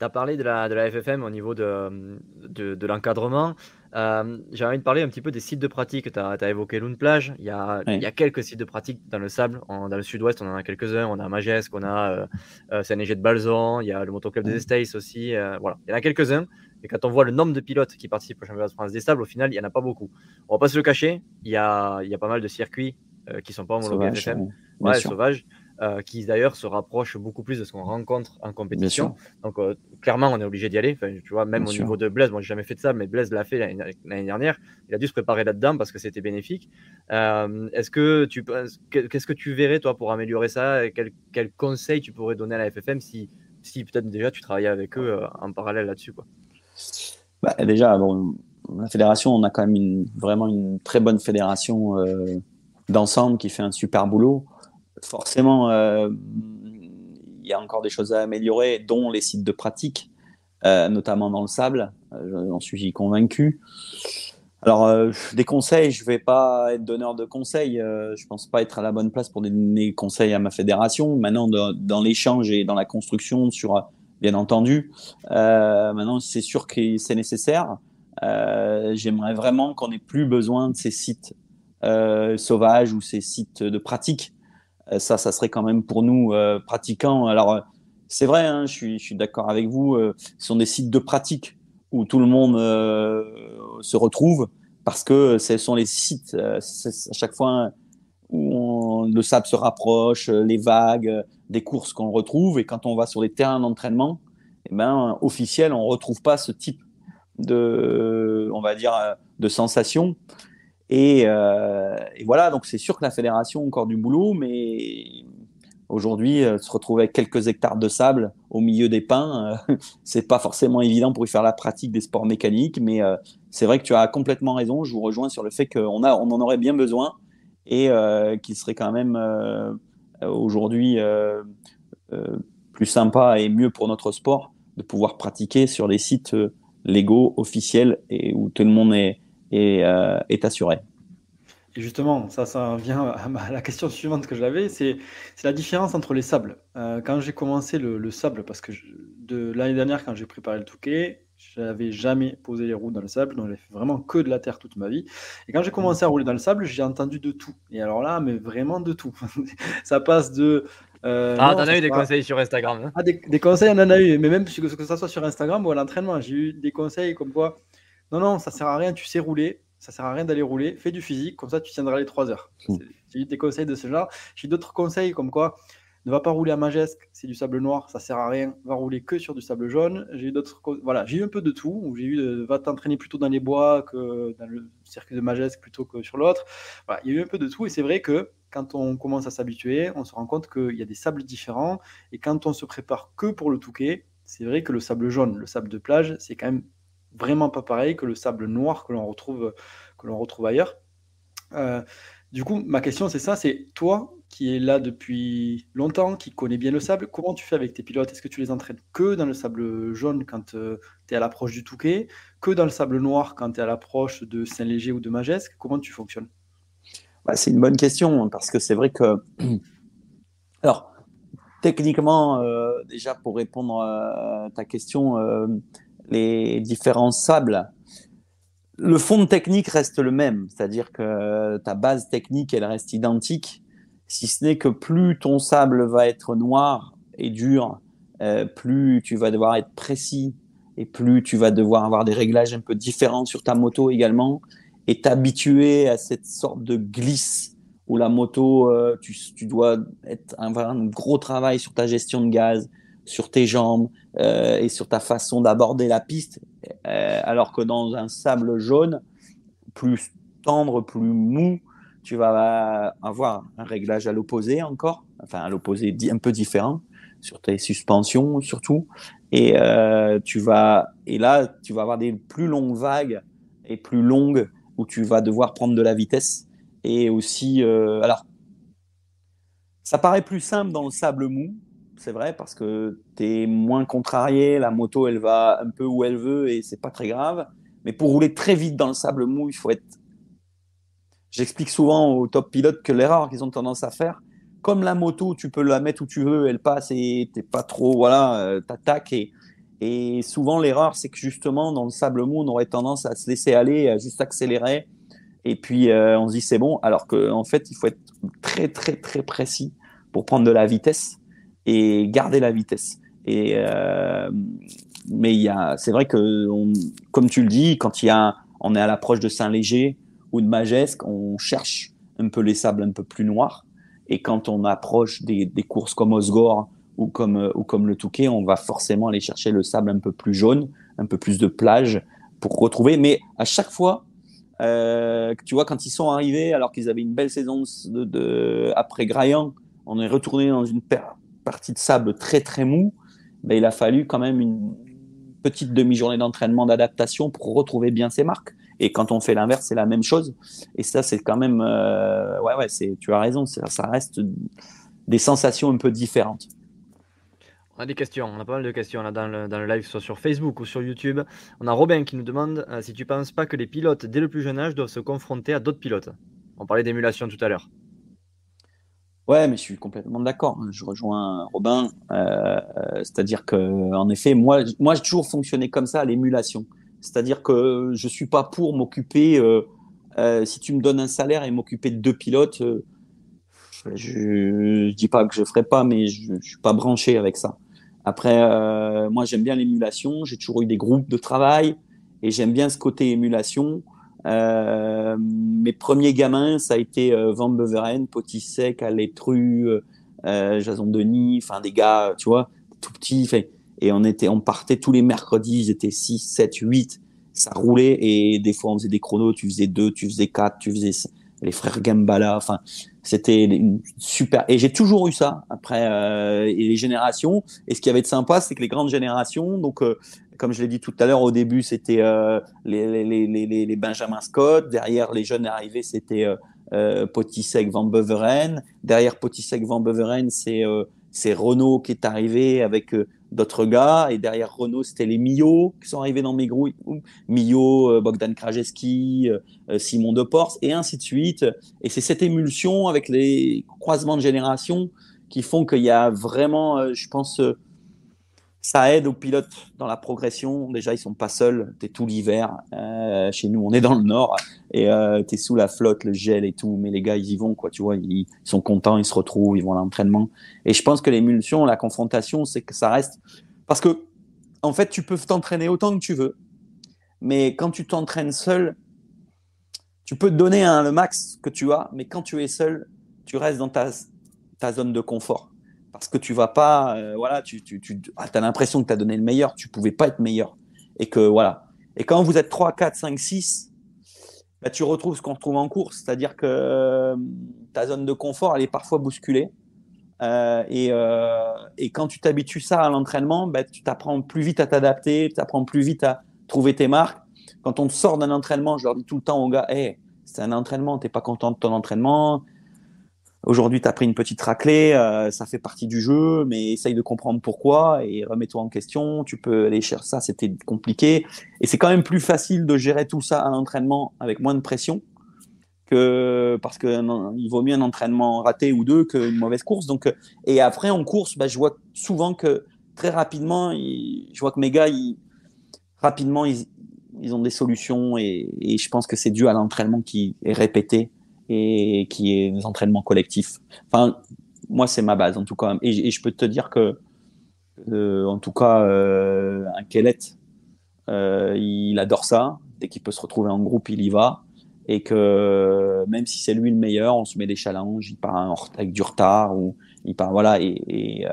Speaker 1: Tu as parlé de la, de la FFM au niveau de, de, de l'encadrement. Euh, J'ai envie de parler un petit peu des sites de pratique. Tu as, évoqué Lune Plage. Il y, a, il y, a, quelques sites de pratique dans le sable. dans le sud-ouest, on en a quelques-uns. On a Majesque, on a euh, euh Saint-Léger de Balzon, il y a le Motoclub des Estates aussi. Euh, voilà, il y en a quelques-uns. Et quand on voit le nombre de pilotes qui participent au championnat de France des sables, au final, il n'y en a pas beaucoup. On va pas se le cacher. Il y a, il y a pas mal de circuits qui sont pas homologués FFM. Ouais, sauvages. Euh, qui d'ailleurs se rapproche beaucoup plus de ce qu'on rencontre en compétition. Donc euh, clairement, on est obligé d'y aller. Enfin, tu vois, même au niveau de Blaise, moi j'ai jamais fait de ça, mais Blaise l'a fait l'année dernière. Il a dû se préparer là-dedans parce que c'était bénéfique. Euh, est-ce que tu qu'est-ce que tu verrais toi pour améliorer ça? Quel, quel conseil tu pourrais donner à la FFM si, si peut-être déjà tu travaillais avec eux en parallèle là-dessus quoi?
Speaker 3: Bah, Déjà, bon, la fédération, on a quand même une, vraiment une très bonne fédération d'ensemble qui fait un super boulot forcément, euh, il y a encore des choses à améliorer, dont les sites de pratique, euh, notamment dans le sable. Euh, j'en suis convaincu. Alors, des conseils, je ne vais pas être donneur de conseils. je ne pense pas être à la bonne place pour donner conseils à ma fédération. Maintenant, dans, l'échange et dans la construction, sur, bien entendu, maintenant, c'est sûr que c'est nécessaire. J'aimerais vraiment qu'on n'ait plus besoin de ces sites sauvages ou ces sites de pratique ça, ça serait quand même pour nous euh, pratiquants. Alors, euh, c'est vrai, hein, je suis, d'accord avec vous. ce sont des sites de pratique où tout le monde se retrouve parce que ce sont les sites à chaque fois où le sable se rapproche, les vagues, des courses qu'on retrouve. Et quand on va sur les terrains d'entraînement, eh ben, officiel, on retrouve pas ce type de, on va dire, de sensation. Euh, et, voilà, donc c'est sûr que la fédération a encore du boulot, mais aujourd'hui, euh, se retrouver avec quelques hectares de sable au milieu des pins, euh, c'est pas forcément évident pour y faire la pratique des sports mécaniques, mais c'est vrai que tu as complètement raison. Je vous rejoins sur le fait qu'on on en aurait bien besoin et qu'il serait quand même aujourd'hui plus sympa et mieux pour notre sport de pouvoir pratiquer sur des sites légaux, officiels et où tout le monde est et euh, est assuré.
Speaker 2: Et justement, ça, ça vient à la question suivante que j'avais, c'est la différence entre les sables. Euh, quand j'ai commencé le, sable, parce que de l'année dernière, quand j'ai préparé le Touquet, je n'avais jamais posé les roues dans le sable, donc j'ai fait vraiment que de la terre toute ma vie. Et quand j'ai commencé à rouler dans le sable, j'ai entendu de tout. Et alors là, mais vraiment de tout. ça passe de.
Speaker 1: Euh, ah, t'en as eu des conseils sur Instagram. Hein?
Speaker 2: Ah, des, des, conseils, on en a eu, mais même que, que ça soit sur Instagram ou à l'entraînement, j'ai eu des conseils comme quoi non, non, ça sert à rien, tu sais rouler, ça sert à rien d'aller rouler, fais du physique, comme ça tu tiendras les 3 heures. Hmm. J'ai eu des conseils de ce genre. J'ai d'autres conseils comme quoi ne va pas rouler à Majesque, c'est du sable noir, ça sert à rien, va rouler que sur du sable jaune. J'ai eu d'autres voilà, j'ai eu un peu de tout, où j'ai eu de, va t'entraîner plutôt dans les bois que dans le circuit de Majesque plutôt que sur l'autre. Voilà, il y a eu un peu de tout et c'est vrai que quand on commence à s'habituer, on se rend compte qu'il y a des sables différents et quand on se prépare que pour le Touquet, c'est vrai que le sable jaune, le sable de plage, c'est quand même vraiment pas pareil que le sable noir que l'on retrouve, que l'on retrouve ailleurs. Euh, du coup, ma question, c'est ça, c'est toi qui es là depuis longtemps, qui connais bien le sable, comment tu fais avec tes pilotes? Est-ce que tu les entraînes que dans le sable jaune quand euh, tu es à l'approche du Touquet, que dans le sable noir quand tu es à l'approche de Saint-Léger ou de Majesque? Comment tu fonctionnes?
Speaker 3: Bah, C'est une bonne question, parce que c'est vrai que... Alors, techniquement, euh, déjà pour répondre à ta question, les différents sables, le fond technique reste le même, c'est-à-dire que ta base technique, elle reste identique, si ce n'est que plus ton sable va être noir et dur, euh, plus tu vas devoir être précis et plus tu vas devoir avoir des réglages un peu différents sur ta moto également. Et t'habituer à cette sorte de glisse où la moto, euh, tu, dois être, avoir un gros travail sur ta gestion de gaz, sur tes jambes euh, et sur ta façon d'aborder la piste, euh, alors que dans un sable jaune, plus tendre, plus mou, tu vas avoir un réglage à l'opposé encore, enfin à l'opposé un peu différent sur tes suspensions surtout, et euh, tu vas et là tu vas avoir des plus longues vagues et plus longues où tu vas devoir prendre de la vitesse Et aussi, alors, ça paraît plus simple dans le sable mou, c'est vrai, parce que tu es moins contrarié, la moto, elle va un peu où elle veut et c'est pas très grave. Mais pour rouler très vite dans le sable mou, il faut être. J'explique souvent aux top pilotes que l'erreur qu'ils ont tendance à faire, comme la moto, tu peux la mettre où tu veux, elle passe et t'es pas trop, voilà, euh, t'attaques. Et, et souvent, l'erreur, c'est que justement, dans le sable mou, on aurait tendance à se laisser aller, à juste accélérer. Et puis, euh, on se dit c'est bon, alors qu'en en fait, il faut être très, très, très précis pour prendre de la vitesse et garder la vitesse. Et, euh, mais il c'est vrai que, comme tu le dis, quand il y a, on est à l'approche de Saint-Léger ou de Magesque, on cherche un peu les sables un peu plus noirs. Et quand on approche des, courses comme Osgore ou comme, ou comme le Touquet, on va forcément aller chercher le sable un peu plus jaune, un peu plus de plage pour retrouver. Mais à chaque fois, euh, tu vois, quand ils sont arrivés, alors qu'ils avaient une belle saison après Graillan, on est retourné dans une partie de sable très très mou. Ben, il a fallu quand même une petite demi-journée d'entraînement, d'adaptation pour retrouver bien ses marques. Et quand on fait l'inverse, c'est la même chose. Et ça, c'est quand même, euh, ouais, ouais, tu as raison, ça, reste des sensations un peu différentes.
Speaker 1: On a des questions, on a pas mal de questions là dans le, dans le live, soit sur Facebook ou sur YouTube. On a Robin qui nous demande euh, si tu penses pas que les pilotes, dès le plus jeune âge, doivent se confronter à d'autres pilotes? On parlait d'émulation tout à l'heure.
Speaker 3: Ouais, mais je suis complètement d'accord. Je rejoins Robin. Euh, c'est-à-dire que, en effet, moi, moi, j'ai toujours fonctionné comme ça, l'émulation. C'est-à-dire que je suis pas pour m'occuper. Euh, euh, si tu me donnes un salaire et m'occuper de deux pilotes, je, ne dis pas que je ferai pas, mais je, je suis pas branché avec ça. Après, moi, j'aime bien l'émulation. J'ai toujours eu des groupes de travail et j'aime bien ce côté émulation. Euh, mes premiers gamins, ça a été euh, Van Beveren, Potisek, Aletru, euh, Jason Denis, enfin des gars, tu vois, tout petits. Et on était, on partait tous les mercredis, ils étaient 6, 7, 8, ça roulait et des fois on faisait des chronos, tu faisais 2, tu faisais 4, tu faisais les frères Gambala, enfin c'était super. Et j'ai toujours eu ça après et les générations. Et ce qui avait de sympa, c'est que les grandes générations, donc comme je l'ai dit tout à l'heure, au début, c'était euh, les, les, les, les, Benjamin Scott. Derrière, les jeunes arrivés, c'était euh, euh, Potisek Van Beveren. Derrière Potisek Van Beveren, c'est euh, c'est Renault qui est arrivé avec d'autres gars. Et derrière Renault, c'était les Mio qui sont arrivés dans mes groupes. Mio, Bogdan Krajewski, Simon Deporce, et ainsi de suite. Et c'est cette émulsion avec les croisements de génération qui font qu'il y a vraiment, je pense, ça aide aux pilotes dans la progression. Déjà, ils sont pas seuls. Tu es tout l'hiver. Euh, chez nous, on est dans le nord et euh, tu es sous la flotte, le gel et tout. Mais les gars, ils y vont, quoi. Tu vois, ils, sont contents, ils se retrouvent, ils vont à l'entraînement. Et je pense que l'émulsion, la confrontation, c'est que ça reste. Parce que, en fait, tu peux t'entraîner autant que tu veux. Mais quand tu t'entraînes seul, tu peux te donner un, le max que tu as. Mais quand tu es seul, tu restes dans ta zone de confort parce que tu vas pas, euh, voilà, tu, ah, as l'impression que tu as donné le meilleur, tu pouvais pas être meilleur. Et que voilà. Et quand vous êtes 3, 4, 5, 6, bah, tu retrouves ce qu'on retrouve en course, c'est-à-dire que euh, ta zone de confort, elle est parfois bousculée. Euh, et, quand tu t'habitues ça à l'entraînement, bah, tu t'apprends plus vite à t'adapter, tu apprends plus vite à trouver tes marques. Quand on sort d'un entraînement, je leur dis tout le temps aux gars, hey, c'est un entraînement, tu n'es pas content de ton entraînement, Aujourd'hui, tu as pris une petite raclée, euh, ça fait partie du jeu, mais essaye de comprendre pourquoi et remets-toi en question. Tu peux aller chercher ça, c'était compliqué. Et c'est quand même plus facile de gérer tout ça à l'entraînement avec moins de pression parce que il vaut mieux un entraînement raté ou deux qu'une mauvaise course. Donc, et après en course, bah, je vois souvent que très rapidement, je vois que mes gars, rapidement, ils, ont des solutions et je pense que c'est dû à l'entraînement qui est répété et qui est des entraînements collectifs. Enfin, moi, c'est ma base en tout cas. Et, je peux te dire que, euh, en tout cas, euh, un Kellet, euh, il adore ça. Dès qu'il peut se retrouver en groupe, il y va. Et que même si c'est lui le meilleur, on se met des challenges, il part avec du retard ou il part voilà et, et,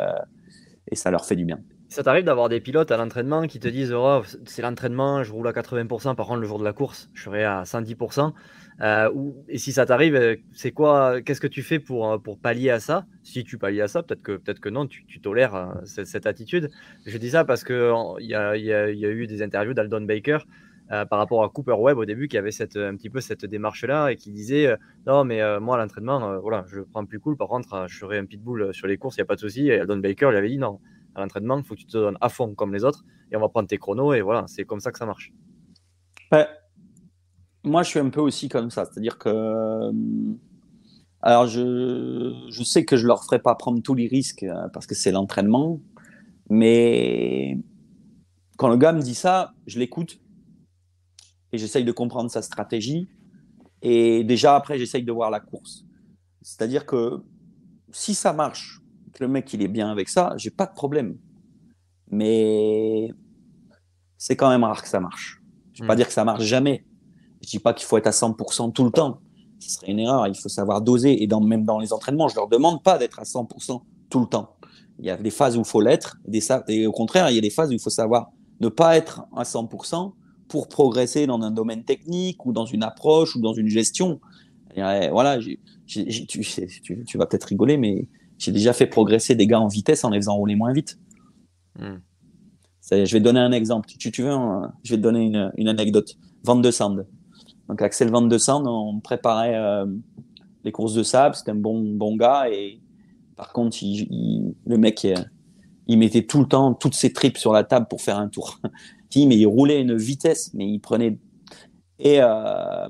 Speaker 3: et ça leur fait du bien.
Speaker 1: Ça t'arrive d'avoir des pilotes à l'entraînement qui te disent oh, c'est l'entraînement, je roule à 80%, par contre le jour de la course, je serai à 110%. Euh, et si ça t'arrive, euh, c'est quoi Qu'est-ce que tu fais pour, euh, pour pallier à ça? Si tu pallies à ça, peut-être que, peut que non, tu, tolères cette, attitude. Je dis ça parce qu'il y a, y, y a eu des interviews d'Aldon Baker par rapport à Cooper Webb au début, qui avait cette, un petit peu cette démarche-là et qui disait Non, mais moi, à l'entraînement, voilà, je prends plus cool. Par contre, je serai un pitbull sur les courses, il n'y a pas de souci. Et Don Baker lui avait dit Non, à l'entraînement, faut que tu te donnes à fond comme les autres et on va prendre tes chronos. Et voilà, c'est comme ça que ça marche.
Speaker 3: Moi, je suis un peu aussi comme ça. C'est-à-dire que. Alors, je, je, sais que je leur ferai pas prendre tous les risques parce que c'est l'entraînement. Mais quand le gars me dit ça, je l'écoute et j'essaye de comprendre sa stratégie. Et déjà, après, j'essaye de voir la course. C'est-à-dire que si ça marche, que le mec il est bien avec ça, j'ai pas de problème. Mais c'est quand même rare que ça marche. Je ne vais pas hmm. dire que ça marche jamais. Je dis pas qu'il faut être à 100% tout le temps. Ce serait une erreur. Il faut savoir doser. Et dans, même dans les entraînements, je leur demande pas d'être à 100% tout le temps. Il y a des phases où il faut l'être. Et au contraire, il y a des phases où il faut savoir ne pas être à 100% pour progresser dans un domaine technique ou dans une approche ou dans une gestion. voilà, tu, vas peut-être rigoler, mais j'ai déjà fait progresser des gars en vitesse en les faisant rouler moins vite. Hmm. Je vais te donner un exemple. Tu, tu veux, je vais te donner une, une anecdote. Van de Sand. Donc Axel Van de Sand, on préparait euh, les courses de sable. C'était un bon, bon gars. Et par contre, le mec, il mettait tout le temps toutes ses tripes sur la table pour faire un tour. mais il roulait une vitesse, mais il prenait. Et euh,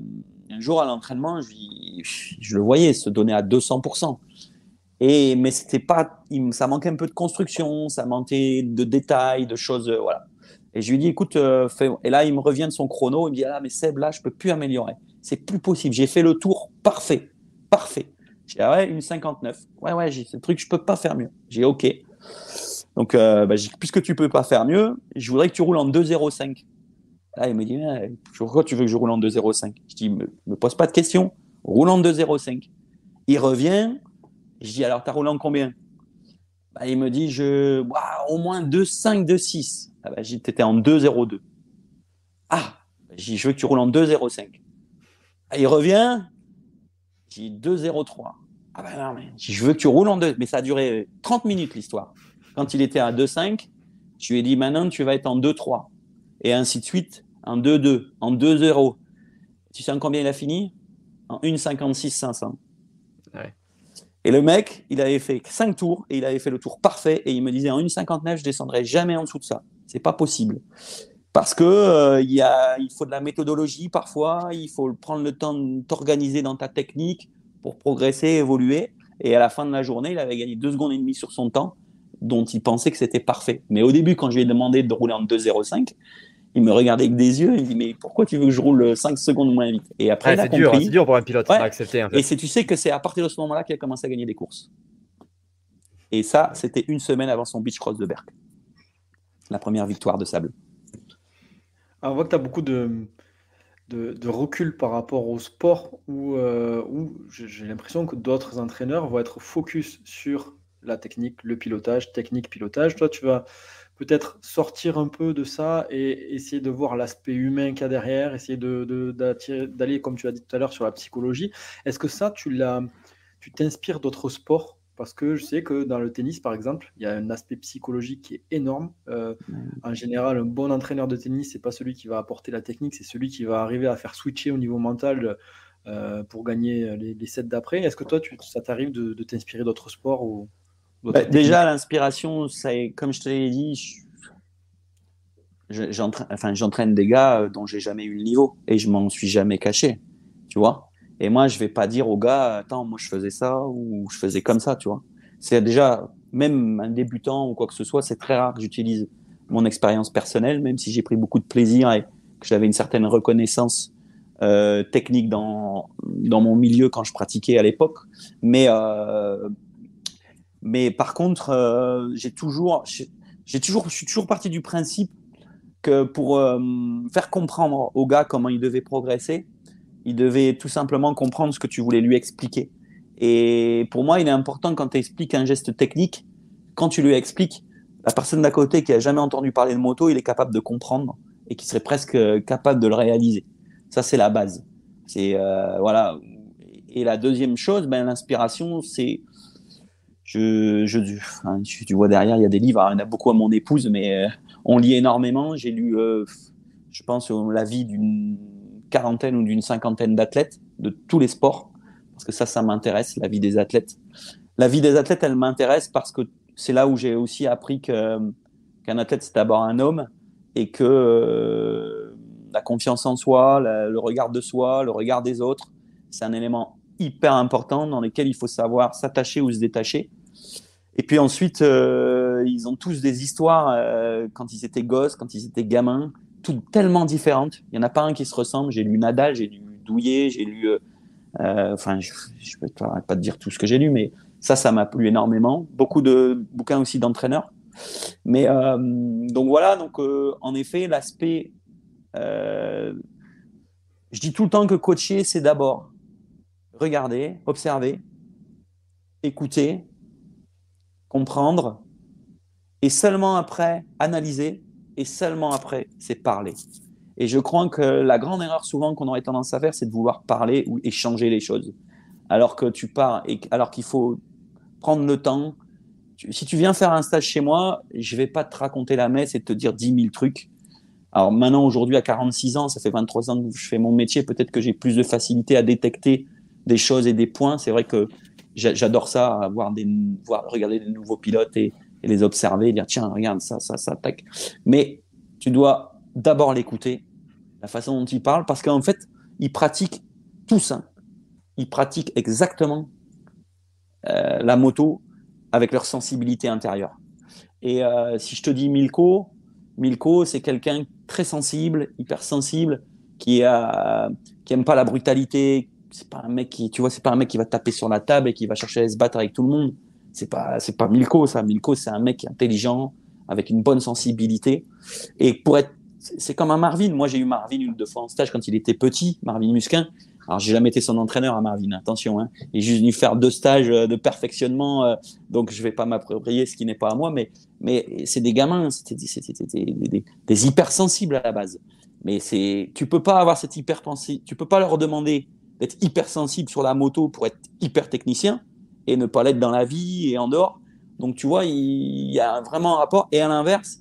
Speaker 3: un jour à l'entraînement, je, je, le voyais se donner à 200%. Et, mais c'était pas, ça manquait un peu de construction, ça manquait de détails, de choses, euh, voilà. Et je lui dis, écoute, euh, et là, il me revient de son chrono, il me dit, ah, mais Seb, là, je peux plus améliorer. C'est plus possible. J'ai fait le tour parfait, parfait. J'ai ah ouais, une 59. Ouais, ouais, j'ai ce truc, je peux pas faire mieux. J'ai OK. Donc, euh, bah, puisque tu peux pas faire mieux, je voudrais que tu roules en 2,05. Là, il me dit, pourquoi tu veux que je roule en 2,05 Je dis, me, me pose pas de questions, roule en 2,05. Il revient, je dis, alors, tu as roulé en combien? Bah, Il me dit, je, au moins 2,5, 2,6. Ah bah, tu étais en 2,02. Ah, je veux que tu roules en 2,05. Ah, il revient, j'ai 2,03. Ah ben non, mais je veux que tu roules en 2. Mais ça a duré 30 minutes l'histoire. Quand il était à 2,5, je lui ai dit maintenant tu vas être en 2,3. Et ainsi de suite, en 2,2, en 2,0. Tu sais en combien il a fini? En 1,56 500. Et le mec, il avait fait 5 tours et il avait fait le tour parfait et il me disait en 1,59, je descendrai jamais en dessous de ça. C'est pas possible. Parce que euh, il, y a, il faut de la méthodologie parfois, il faut prendre le temps de t'organiser dans ta technique pour progresser, évoluer. Et à la fin de la journée, il avait gagné 2 secondes et demie sur son temps dont il pensait que c'était parfait. Mais au début, quand je lui ai demandé de rouler en 2,05, il me regardait avec des yeux, il me dit mais pourquoi tu veux que je roule 5 secondes moins vite? Et après,
Speaker 1: c'est dur, c'est dur pour un pilote à accepter.
Speaker 3: Et tu sais que c'est à partir de ce moment-là qu'il a commencé à gagner des courses. Et ça, c'était une semaine avant son beach cross de Berck, la première victoire de sable.
Speaker 2: on voit que tu as beaucoup de, de, recul par rapport au sport où, euh, où j'ai l'impression que d'autres entraîneurs vont être focus sur la technique, le pilotage, technique, pilotage. Toi, tu vas peut-être sortir un peu de ça et essayer de voir l'aspect humain qu'il y a derrière, essayer d'aller, comme tu as dit tout à l'heure, sur la psychologie. Est-ce que ça, tu tu t'inspires d'autres sports Parce que je sais que dans le tennis, par exemple, il y a un aspect psychologique qui est énorme. Euh, en général, un bon entraîneur de tennis, c'est pas celui qui va apporter la technique, c'est celui qui va arriver à faire switcher au niveau mental euh, pour gagner les, sets d'après. Est-ce que toi, tu, ça t'arrive de, t'inspirer d'autres sports ou...
Speaker 3: Bah, déjà, l'inspiration, comme je te l'ai dit, j'entraîne enfin, des gars euh, dont j'ai jamais eu le niveau et je m'en suis jamais caché, tu vois? Et moi, je vais pas dire aux gars, attends, moi je faisais ça ou je faisais comme ça, tu vois. C'est déjà, même un débutant ou quoi que ce soit, c'est très rare que j'utilise mon expérience personnelle, même si j'ai pris beaucoup de plaisir et que j'avais une certaine reconnaissance euh, technique dans, dans mon milieu quand je pratiquais à l'époque. Mais euh, mais par contre, euh, j'ai toujours, j'ai toujours, je suis toujours parti du principe que pour faire comprendre au gars comment il devait progresser, il devait tout simplement comprendre ce que tu voulais lui expliquer. Et pour moi, il est important quand tu expliques un geste technique, quand tu lui expliques, la personne d'à côté qui a jamais entendu parler de moto, il est capable de comprendre et qui serait presque capable de le réaliser. Ça, c'est la base. C'est euh, voilà. Et la deuxième chose, ben, l'inspiration, c'est je, je, tu vois derrière, il y a des livres. il y en a beaucoup à mon épouse, mais euh, on lit énormément. J'ai lu, euh, je pense, la vie d'une quarantaine ou d'une cinquantaine d'athlètes de tous les sports, parce que ça, ça m'intéresse, la vie des athlètes. La vie des athlètes, elle m'intéresse parce que c'est là où j'ai aussi appris que qu'un athlète, c'est d'abord un homme et que euh, la confiance en soi, le regard de soi, le regard des autres, c'est un élément hyper important dans lequel il faut savoir s'attacher ou se détacher. Et puis ensuite, euh, ils ont tous des histoires euh, quand ils étaient gosses, quand ils étaient gamins, tellement différentes. Il n'y en a pas un qui se ressemble. J'ai lu Nadal, j'ai lu Douillet, j'ai lu. enfin, je ne peux pas te dire tout ce que j'ai lu, mais ça, ça m'a plu énormément. Beaucoup de bouquins aussi d'entraîneurs. Mais euh, donc voilà, donc euh, en effet, l'aspect, euh, je dis tout le temps que coacher, c'est d'abord regarder, observer, écouter, comprendre, et seulement après analyser, et seulement après c'est parler. Et je crois que la grande erreur souvent qu'on aurait tendance à faire, c'est de vouloir parler ou échanger les choses. Alors que tu pars, et alors qu'il faut prendre le temps, si tu viens faire un stage chez moi, je vais pas te raconter la messe et te dire 10 000 trucs. Alors maintenant, aujourd'hui, à 46 ans, ça fait 23 ans que je fais mon métier, peut-être que j'ai plus de facilité à détecter des choses et des points. C'est vrai que j'adore ça, voir des, voir, regarder des nouveaux pilotes et, les observer, dire tiens, regarde ça, ça, ça, tac. Mais tu dois d'abord l'écouter, la façon dont il parle, parce qu'en fait, ils pratiquent tout ça. Ils pratiquent exactement euh, la moto avec leur sensibilité intérieure. Et euh, si je te dis Milko, Milko, c'est quelqu'un très sensible, hyper sensible, qui a, qui aime pas la brutalité. C'est pas un mec qui, tu vois, c'est pas un mec qui va taper sur la table et qui va chercher à se battre avec tout le monde. C'est pas, c'est pas Milko, ça. Milko, c'est un mec intelligent, avec une bonne sensibilité. Et pour être, c'est comme un Marvin. Moi, j'ai eu Marvin une deux fois en stage quand il était petit, Marvin Musquin. Alors, j'ai jamais été son entraîneur à Marvin, attention. Hein. Il est juste venu faire deux stages euh, de perfectionnement, euh, donc je vais pas m'approprier ce qui n'est pas à moi. Mais, mais c'est des gamins, c'était des, des, hypersensibles à la base. Mais c'est, tu peux pas avoir cette hypersensibilité, tu peux pas leur demander d'être hypersensible sur la moto pour être hyper technicien et ne pas l'être dans la vie et en dehors. Donc tu vois, il, y a vraiment un rapport. Et à l'inverse,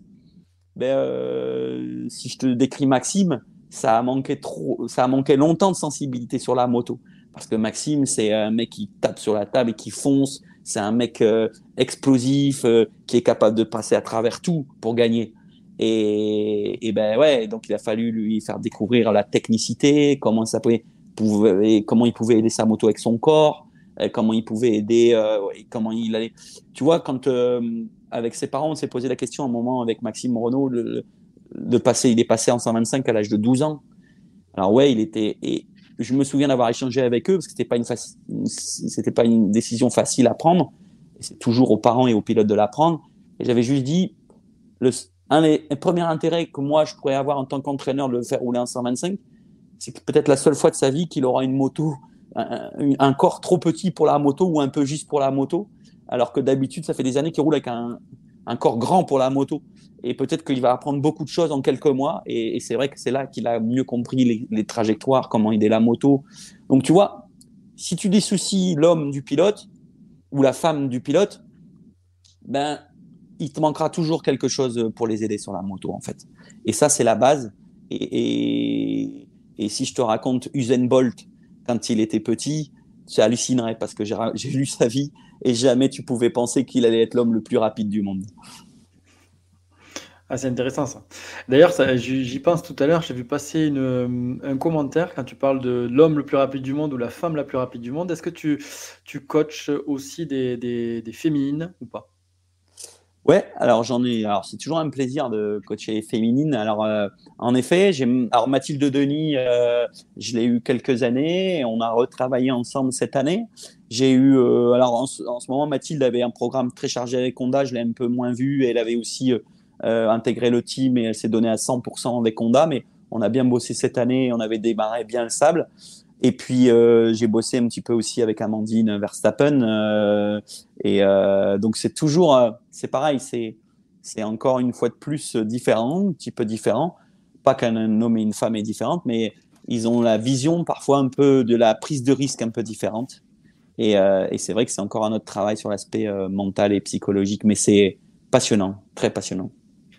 Speaker 3: ben, euh, si je te décris Maxime, ça a manqué trop, ça a manqué longtemps de sensibilité sur la moto. Parce que Maxime, c'est un mec qui tape sur la table et qui fonce. C'est un mec euh, explosif euh, qui est capable de passer à travers tout pour gagner. Et, et, ben ouais, donc il a fallu lui faire découvrir la technicité, comment ça pouvait, pouvait comment il pouvait aider sa moto avec son corps, comment il pouvait aider, comment il allait. Tu vois, quand avec ses parents, on s'est posé la question à un moment avec Maxime Renault, le, de passer, il est passé en 125 à l'âge de 12 ans. Alors ouais, il était et je me souviens d'avoir échangé avec eux parce que c'était pas une c'était pas une décision facile à prendre. C'est toujours aux parents et aux pilotes de la prendre. Et j'avais juste dit le un des premiers intérêts que moi je pourrais avoir en tant qu'entraîneur de le faire rouler en 125, c'est peut-être la seule fois de sa vie qu'il aura une moto, un, corps trop petit pour la moto ou un peu juste pour la moto, alors que d'habitude ça fait des années qu'il roule avec un, corps grand pour la moto. Et peut-être qu'il va apprendre beaucoup de choses en quelques mois. Et, c'est vrai que c'est là qu'il a mieux compris les, trajectoires, comment aider la moto. Donc tu vois, si tu dissoucies l'homme du pilote ou la femme du pilote, ben il te manquera toujours quelque chose pour les aider sur la moto en fait. Et ça c'est la base. Et, et, si je te raconte Usain Bolt quand il était petit, tu hallucinerais parce que j'ai lu sa vie et jamais tu pouvais penser qu'il allait être l'homme le plus rapide du monde.
Speaker 2: Ah, c'est intéressant ça. D'ailleurs, j'y pense tout à l'heure, j'ai vu passer une, un commentaire quand tu parles de l'homme le plus rapide du monde ou la femme la plus rapide du monde. Est-ce que tu, coaches aussi des, des, des féminines ou pas?
Speaker 3: Ouais, alors j'en ai. Alors c'est toujours un plaisir de coacher les féminines. Alors euh, en effet, j'ai. Alors Mathilde Denis, euh, je l'ai eu quelques années. Et on a retravaillé ensemble cette année. J'ai eu. Euh, alors en, ce moment, Mathilde avait un programme très chargé avec Honda. Je l'ai un peu moins vu. Elle avait aussi intégré le team et elle s'est donnée à 100% avec Honda. Mais on a bien bossé cette année. On avait démarré bien le sable. Et puis euh, j'ai bossé un petit peu aussi avec Amandine Verstappen. Euh, et euh, donc c'est toujours, euh, c'est pareil, c'est c'est encore une fois de plus différent, un petit peu différent. Pas qu'un homme et une femme est différente, mais ils ont la vision parfois un peu de la prise de risque un peu différente. Et, euh, c'est vrai que c'est encore un autre travail sur l'aspect mental et psychologique, mais c'est passionnant, très passionnant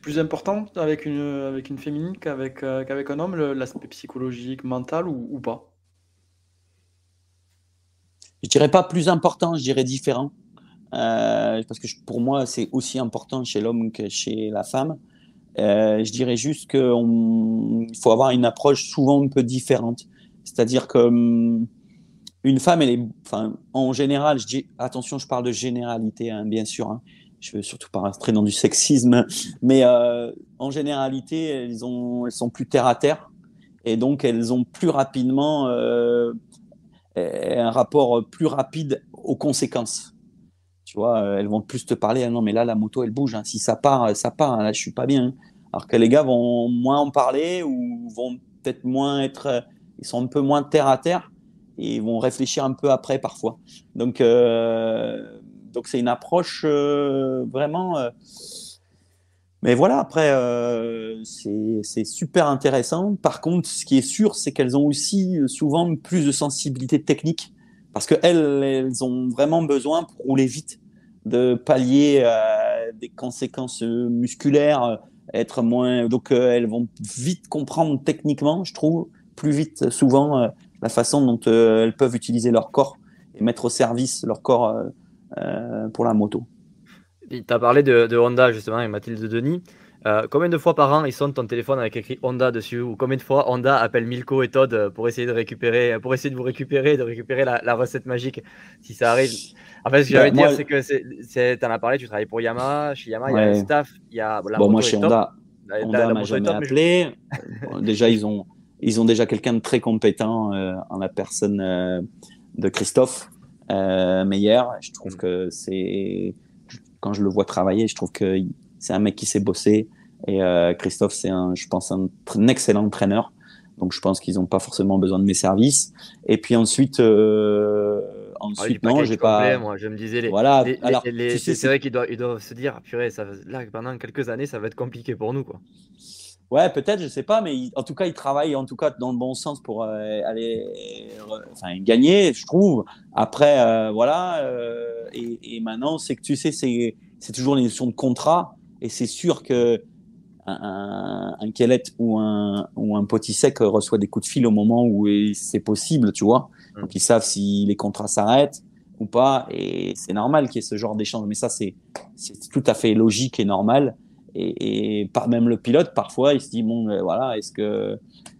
Speaker 2: plus important avec une, avec une féminine qu'avec qu'avec un homme, l'aspect psychologique, mental ou, pas?
Speaker 3: Je dirais pas plus important, je dirais différent. parce que pour moi, c'est aussi important chez l'homme que chez la femme. je dirais juste qu'il faut avoir une approche souvent un peu différente. C'est-à-dire que hum, une femme, elle est, en général, attention, je parle de généralité, hein, bien sûr. Hein. je veux surtout pas rentrer dans du sexisme, mais euh, en généralité, elles sont plus terre à terre, et donc elles ont plus rapidement euh, un rapport plus rapide aux conséquences. Tu vois, euh, elles vont plus te parler, ah non, mais là, la moto, elle bouge. Hein. Si ça part, ça part. Là, je suis pas bien. Alors que les gars vont moins en parler ou vont peut-être moins être, ils sont un peu moins terre à terre et vont réfléchir un peu après parfois. Donc, euh, donc c'est une approche euh, vraiment. Euh, mais voilà, après, c'est super intéressant. Par contre, ce qui est sûr, c'est qu'elles ont aussi souvent plus de sensibilité technique parce qu'elles, elles ont vraiment besoin pour rouler vite de pallier des conséquences musculaires, être moins. Donc, elles vont vite comprendre techniquement, je trouve, plus vite souvent la façon dont euh, elles peuvent utiliser leur corps et mettre au service leur corps euh, euh, pour la moto.
Speaker 1: Tu as parlé de, Honda justement et Mathilde Denis. combien de fois par an ils sont ton téléphone avec écrit Honda dessus ou combien de fois Honda appelle Milko et Todd pour essayer de récupérer, pour essayer de vous récupérer, de récupérer la, recette magique si ça arrive? En fait, ce que j'allais dire, c'est que tu en as parlé, tu travailles pour Yamaha, chez Yamaha, il y a un staff, il y a
Speaker 3: bon, moi chez Honda, Honda m'a jamais appelé. déjà, ils ont ils ont déjà quelqu'un de très compétent euh, en la personne euh, de Christophe euh, Meyer. Je trouve mm. que c'est quand je le vois travailler, je trouve que c'est un mec qui sait bosser. Et euh, Christophe, c'est un, je pense, un, excellent entraîneur. Donc, je pense qu'ils n'ont pas forcément besoin de mes services. Et puis ensuite, euh, ensuite,
Speaker 1: ah, non, j'ai pas. Moi, je me disais, les, voilà. alors, c'est vrai qu'ils doivent, ils doivent se dire, purée, ça, là, pendant quelques années, ça va être compliqué pour nous, quoi.
Speaker 3: Ouais, peut-être, je sais pas, mais en tout cas, il travaille en tout cas dans le bon sens pour euh, aller enfin, gagner, je trouve. Après, euh, voilà. Euh, et, et, maintenant, c'est que tu sais, c'est, c'est toujours une notion de contrat. Et c'est sûr que un, un, un ou un, ou un Potisek reçoit des coups de fil au moment où c'est possible, tu vois. Mmh. Donc, ils savent si les contrats s'arrêtent ou pas. Et c'est normal qu'il y ait ce genre d'échange. Mais ça, c'est, c'est tout à fait logique et normal et, et même le pilote, parfois, il se dit bon, euh, voilà, est-ce que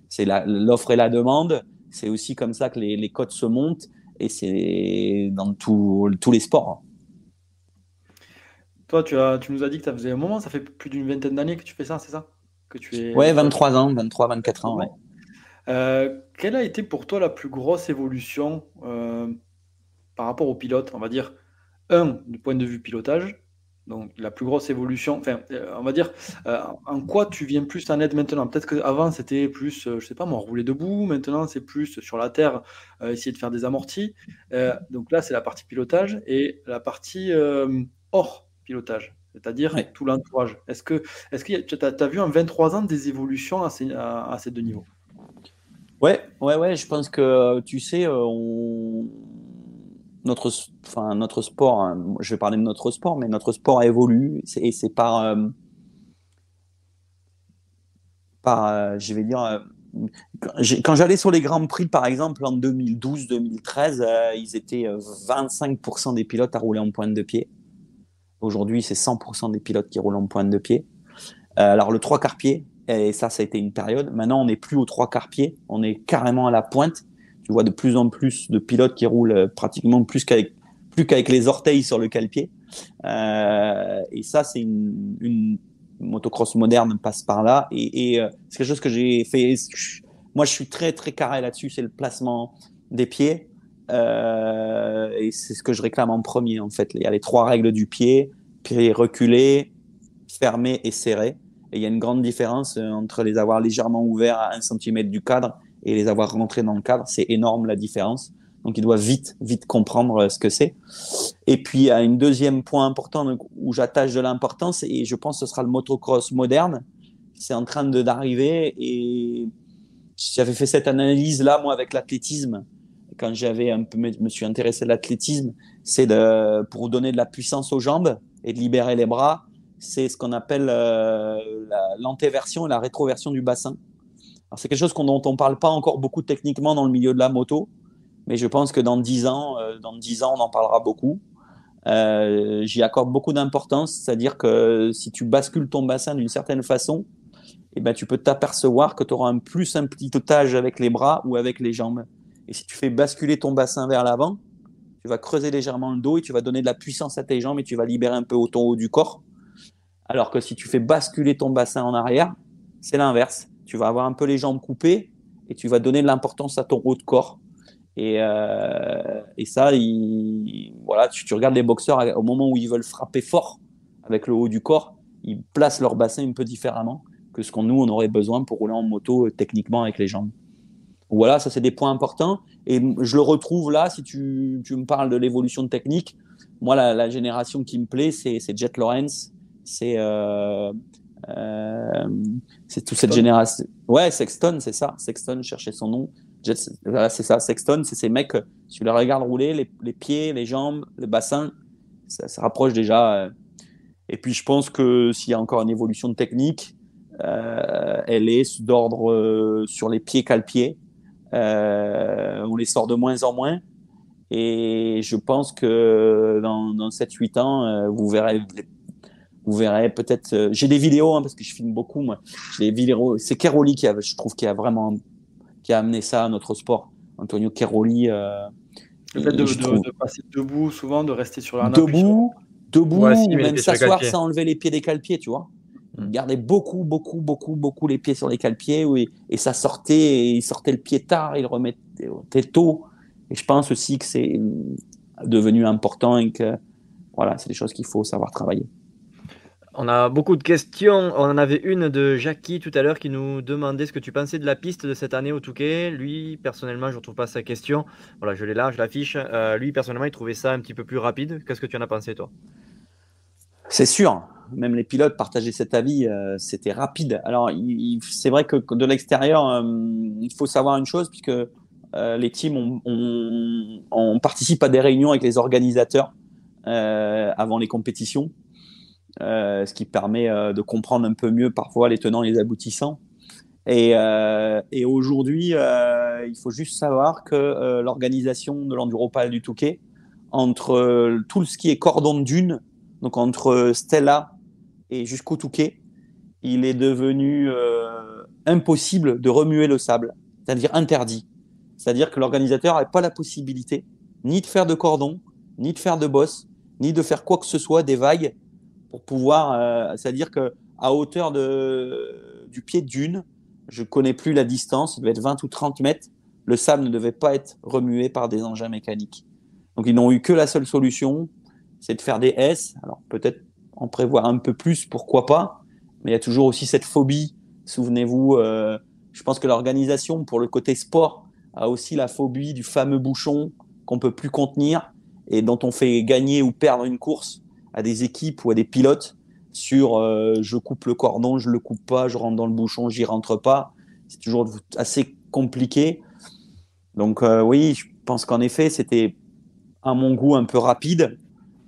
Speaker 3: c'est l'offre et la demande? C'est aussi comme ça que les, les cotes se montent et c'est dans tous les sports.
Speaker 2: Toi, tu, as, tu nous as dit que ça faisait un moment, ça fait plus d'une vingtaine d'années que tu fais ça, c'est ça? Que tu
Speaker 3: es... Ouais, 23 ans, 23, 24 ans. Ouais.
Speaker 2: Euh, quelle a été pour toi la plus grosse évolution euh, par rapport au pilote On va dire, un, du point de vue pilotage, donc la plus grosse évolution, enfin, euh, on va dire, euh, en quoi tu viens plus en aide maintenant? Peut-être qu'avant c'était plus, euh, je sais pas moi, rouler debout, maintenant c'est plus sur la terre, essayer de faire des amortis. donc là c'est la partie pilotage et la partie hors pilotage, c'est-à-dire tout l'entourage. Est-ce que est-ce que tu as, vu en 23 ans des évolutions à ces, à ces deux niveaux?
Speaker 3: Ouais, ouais, ouais, je pense que tu sais, on notre, enfin, notre sport, hein, je vais parler de notre sport, mais notre sport évolue et c'est par, euh, par, euh, je vais dire, euh, quand j'allais sur les Grands Prix, par exemple, en 2012-2013, ils étaient 25% des pilotes à rouler en pointe de pied. Aujourd'hui, c'est 100% des pilotes qui roulent en pointe de pied. alors, le trois quarts pied, et ça, ça a été une période. Maintenant, on n'est plus au trois quarts pied, on est carrément à la pointe tu vois de plus en plus de pilotes qui roulent euh, pratiquement plus qu'avec plus qu'avec les orteils sur le cale-pied. Euh, et ça, c'est une, motocross moderne passe par là. Et, euh, c'est quelque chose que j'ai fait. Moi, je suis très très carré là-dessus. C'est le placement des pieds. Euh, et c'est ce que je réclame en premier en fait. Il y a les trois règles du pied pied reculé, fermé et serré. Et il y a une grande différence entre les avoir légèrement ouverts à un centimètre du cadre et les avoir rentrés dans le cadre, c'est énorme la différence. Donc, il doit vite, vite comprendre euh, ce que c'est. Et puis, un deuxième point important où j'attache de l'importance, et je pense que ce sera le motocross moderne. C'est en train d'arriver et j'avais fait cette analyse là, moi, avec l'athlétisme. Quand j'avais un peu, me suis intéressé à l'athlétisme, c'est de, pour donner de la puissance aux jambes et de libérer les bras, c'est ce qu'on appelle euh, l'antéversion et la rétroversion du bassin. C'est quelque chose dont on ne parle pas encore beaucoup techniquement dans le milieu de la moto, mais je pense que dans 10 ans, euh, dans 10 ans on en parlera beaucoup. Euh, J'y accorde beaucoup d'importance, c'est-à-dire que si tu bascules ton bassin d'une certaine façon, eh ben, tu peux t'apercevoir que tu auras un plus un petit otage avec les bras ou avec les jambes. Et si tu fais basculer ton bassin vers l'avant, tu vas creuser légèrement le dos et tu vas donner de la puissance à tes jambes et tu vas libérer un peu ton haut du corps. Alors que si tu fais basculer ton bassin en arrière, c'est l'inverse. Tu vas avoir un peu les jambes coupées et tu vas donner de l'importance à ton haut de corps. Et, euh, et ça, voilà, tu, regardes les boxeurs au moment où ils veulent frapper fort avec le haut du corps, ils placent leur bassin un peu différemment que ce qu'on nous on aurait besoin pour rouler en moto euh, techniquement avec les jambes. Voilà, ça c'est des points importants. Et je le retrouve là, si tu, tu me parles de l'évolution de technique, moi la, génération qui me plaît, c'est Jet Lawrence, c'est euh, c'est toute cette génération. Ouais, Sexton, c'est ça. Sexton, cherchait son nom c'est ça, Sexton, c'est ces mecs, si tu les regardes rouler, les, pieds, les jambes, le bassin, ça se rapproche déjà. Euh. Et puis je pense que s'il y a encore une évolution de technique, euh, elle est d'ordre euh, sur les pieds qu'à le pied. on les sort de moins en moins. Et je pense que dans, dans 7-8 ans, vous verrez vous verrez peut-être. j'ai des vidéos hein, parce que je filme beaucoup. Moi, des vidéos. C'est Keroli qui a, je trouve, qui a vraiment qui a amené ça à notre sport. Antonio Keroli.
Speaker 2: Euh, le fait de, passer debout souvent, de rester sur la
Speaker 3: Debout, debout, même s'asseoir sans enlever les pieds des calpiers, tu vois. Il mm. gardait beaucoup, beaucoup, beaucoup, beaucoup les pieds sur les calpiers, oui, et ça sortait, et il sortait le pied tard, il remettait tôt. Et je pense aussi que c'est devenu important et que voilà, c'est des choses qu'il faut savoir travailler.
Speaker 1: On a beaucoup de questions. On en avait une de Jackie tout à l'heure qui nous demandait ce que tu pensais de la piste de cette année au Touquet. Lui, personnellement, je ne retrouve pas sa question. Voilà, je l'ai là, je l'affiche. Euh, lui, personnellement, il trouvait ça un petit peu plus rapide. Qu'est-ce que tu en as pensé, toi?
Speaker 3: C'est sûr. Même les pilotes partageaient cet avis. Euh, c'était rapide. Alors, c'est vrai que de l'extérieur, euh, il faut savoir une chose, puisque les teams on, participe à des réunions avec les organisateurs avant les compétitions. Euh, ce qui permet euh, de comprendre un peu mieux parfois les tenants et les aboutissants. Et, euh, aujourd'hui, il faut juste savoir que l'organisation de l'Enduropal du Touquet, entre tout ce qui est cordon de dune, donc entre Stella et jusqu'au Touquet, il est devenu impossible de remuer le sable, c'est-à-dire interdit. C'est-à-dire que l'organisateur n'a pas la possibilité ni de faire de cordon, ni de faire de bosse, ni de faire quoi que ce soit, des vagues, pour pouvoir, euh, c'est-à-dire que à hauteur de, du pied dune, je connais plus la distance, ça devait être 20 ou 30 mètres, le sable ne devait pas être remué par des engins mécaniques. Donc ils n'ont eu que la seule solution, c'est de faire des S. Alors peut-être en prévoir un peu plus, pourquoi pas, mais il y a toujours aussi cette phobie. Souvenez-vous, euh, je pense que l'organisation pour le côté sport a aussi la phobie du fameux bouchon qu'on peut plus contenir et dont on fait gagner ou perdre une course à des équipes ou à des pilotes sur euh, je coupe le cordon, je le coupe pas, je rentre dans le bouchon, j'y rentre pas. C'est toujours assez compliqué. Donc euh, oui, je pense qu'en effet, c'était à mon goût un peu rapide.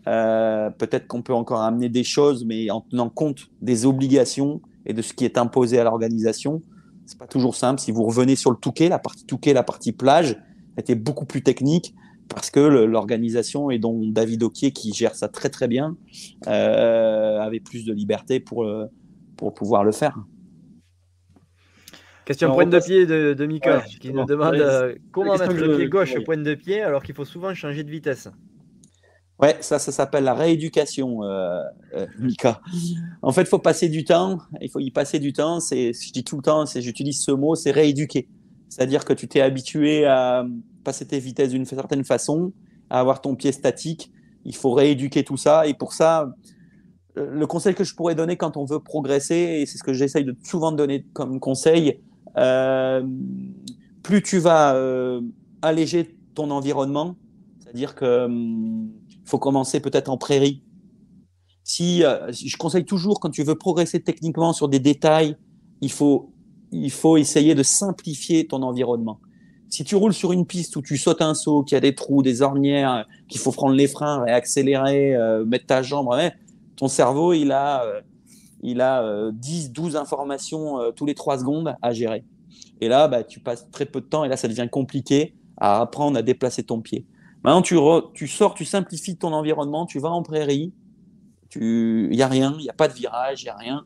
Speaker 3: Euh, peut-être qu'on peut encore amener des choses, mais en tenant compte des obligations et de ce qui est imposé à l'organisation. C'est pas toujours simple. Si vous revenez sur le Touquet, la partie Touquet, la partie plage était beaucoup plus technique parce que l'organisation et dont David Oquier qui gère ça très très bien euh, avait plus de liberté pour, euh, pour pouvoir le faire.
Speaker 1: Question pointe de pied de, de Mika qui nous demande euh, comment mettre le pied gauche au pointe de pied alors qu'il faut souvent changer de vitesse.
Speaker 3: Ouais, ça, ça s'appelle la rééducation, Mika. En fait, il faut passer du temps. Il faut y passer du temps. C'est, je dis tout le temps, c'est, j'utilise ce mot, c'est rééduquer. C'est-à-dire que tu t'es habitué à, passer tes vitesses d'une certaine façon, à avoir ton pied statique. Il faut rééduquer tout ça. Et pour ça, le conseil que je pourrais donner quand on veut progresser, et c'est ce que j'essaye de souvent donner comme conseil, euh, plus tu vas euh, alléger ton environnement, c'est-à-dire que hum, faut commencer peut-être en prairie. Si euh, je conseille toujours quand tu veux progresser techniquement sur des détails, il faut il faut essayer de simplifier ton environnement si tu roules sur une piste où tu sautes un saut, qu'il y a des trous, des ornières, qu'il faut prendre les freins, réaccélérer, euh, mettre ta jambe, ton cerveau, il a, euh, il a 10, 12 informations tous les 3 secondes à gérer. Et là, bah, tu passes très peu de temps et là, ça devient compliqué à apprendre à déplacer ton pied. Maintenant, tu, tu sors, tu simplifies ton environnement, tu vas en prairie, il n'y a rien, il n'y a pas de virage, il n'y a rien.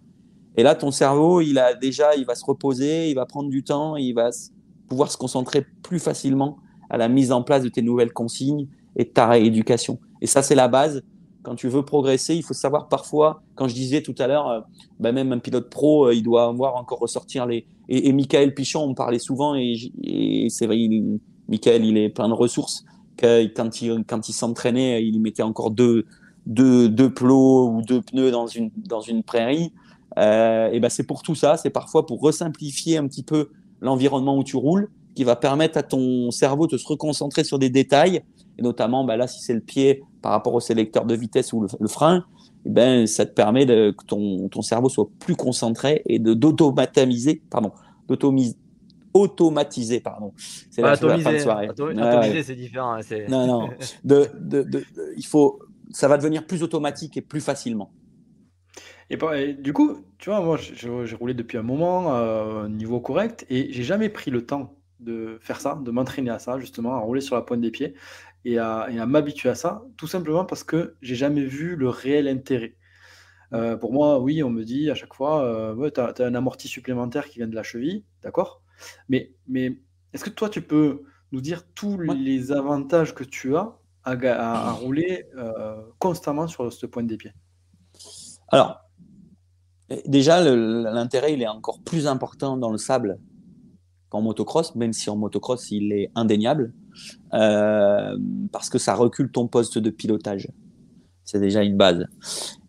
Speaker 3: Et là, ton cerveau, il a déjà, il va se reposer, il va prendre du temps, il va pouvoir se concentrer plus facilement à la mise en place de tes nouvelles consignes et de ta rééducation. Et ça, c'est la base. Quand tu veux progresser, il faut savoir parfois, quand je disais tout à l'heure, euh, bah, même un pilote pro, euh, il doit avoir encore ressortir les. Et, Michael Pichon, on parlait souvent, et, c'est vrai, Michael, il est plein de ressources. Quand il, quand il s'entraînait, il mettait encore deux, deux, deux plots ou deux pneus dans une, dans une prairie. Euh, et ben c'est pour tout ça, c'est parfois pour resimplifier un petit peu l'environnement où tu roules, qui va permettre à ton cerveau de se reconcentrer sur des détails, et notamment ben là si c'est le pied par rapport au sélecteur de vitesse ou le, frein, et ben ça te permet de, que ton, ton cerveau soit plus concentré et de d'automatiser, pardon, automatiser, pardon.
Speaker 1: C'est la, fin de soirée. Atomiser, c'est différent. Hein,
Speaker 3: non, non. De, de, de, il faut, ça va devenir plus automatique et plus facilement.
Speaker 2: Et, du coup, tu vois, moi, j'ai roulé depuis un moment, euh, niveau correct, et j'ai jamais pris le temps de faire ça, de m'entraîner à ça, justement, à rouler sur la pointe des pieds et à, m'habituer à ça, tout simplement parce que j'ai jamais vu le réel intérêt. Euh, pour moi, oui, on me dit à chaque fois, euh, tu as, un amorti supplémentaire qui vient de la cheville, d'accord? Mais, mais est-ce que toi, tu peux nous dire tous les avantages que tu as à, rouler euh, constamment sur ce point des pieds?
Speaker 3: Alors, déjà, l'intérêt, il est encore plus important dans le sable qu'en motocross, même si en motocross, il est indéniable, euh, parce que ça recule ton poste de pilotage. C'est déjà une base.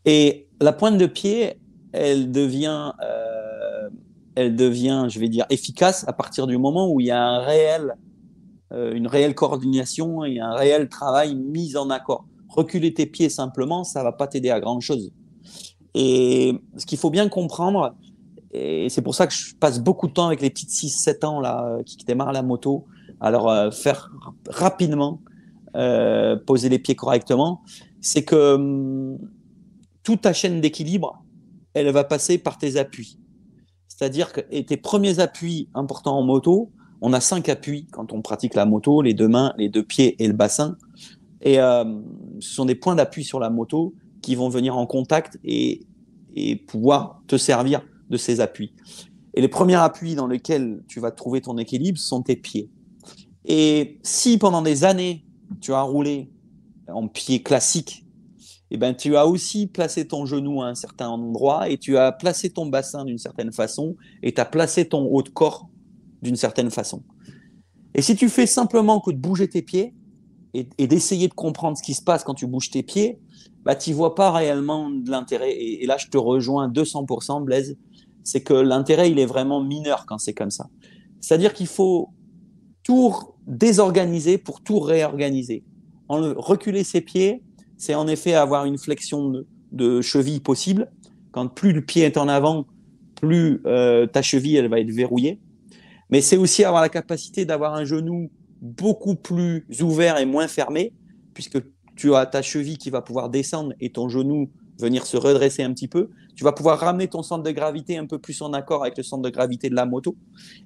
Speaker 3: Et la pointe de pied, elle devient, euh, elle devient, je vais dire, efficace à partir du moment où il y a euh, une réelle coordination et un réel travail mis en accord. Reculer tes pieds simplement, ça va pas t'aider à grand chose. Et ce qu'il faut bien comprendre, et c'est pour ça que je passe beaucoup de temps avec les petites 6-7 ans là, euh, qui, démarrent la moto, alors euh, faire rapidement poser les pieds correctement, c'est que hum, toute ta chaîne d'équilibre, elle va passer par tes appuis. C'est-à-dire que tes premiers appuis importants en moto, on a cinq appuis quand on pratique la moto, les deux mains, les deux pieds et le bassin. Et euh, ce sont des points d'appui sur la moto qui vont venir en contact et, pouvoir te servir de ces appuis. Et les premiers appuis dans lesquels tu vas trouver ton équilibre sont tes pieds. Et si pendant des années, tu as roulé en pied classique, eh ben, tu as aussi placé ton genou à un certain endroit et tu as placé ton bassin d'une certaine façon et tu as placé ton haut de corps d'une certaine façon. Et si tu fais simplement que de bouger tes pieds et, d'essayer de comprendre ce qui se passe quand tu bouges tes pieds, bah, tu vois pas réellement de l'intérêt. Et, là, je te rejoins 200%, Blaise. C'est que l'intérêt, il est vraiment mineur quand c'est comme ça. C'est-à-dire qu'il faut tout désorganiser pour tout réorganiser. En reculer ses pieds, c'est en effet avoir une flexion de, cheville possible. Quand plus le pied est en avant, plus euh, ta cheville elle va être verrouillée. Mais c'est aussi avoir la capacité d'avoir un genou beaucoup plus ouvert et moins fermé, puisque tu as ta cheville qui va pouvoir descendre et ton genou venir se redresser un petit peu. Tu vas pouvoir ramener ton centre de gravité un peu plus en accord avec le centre de gravité de la moto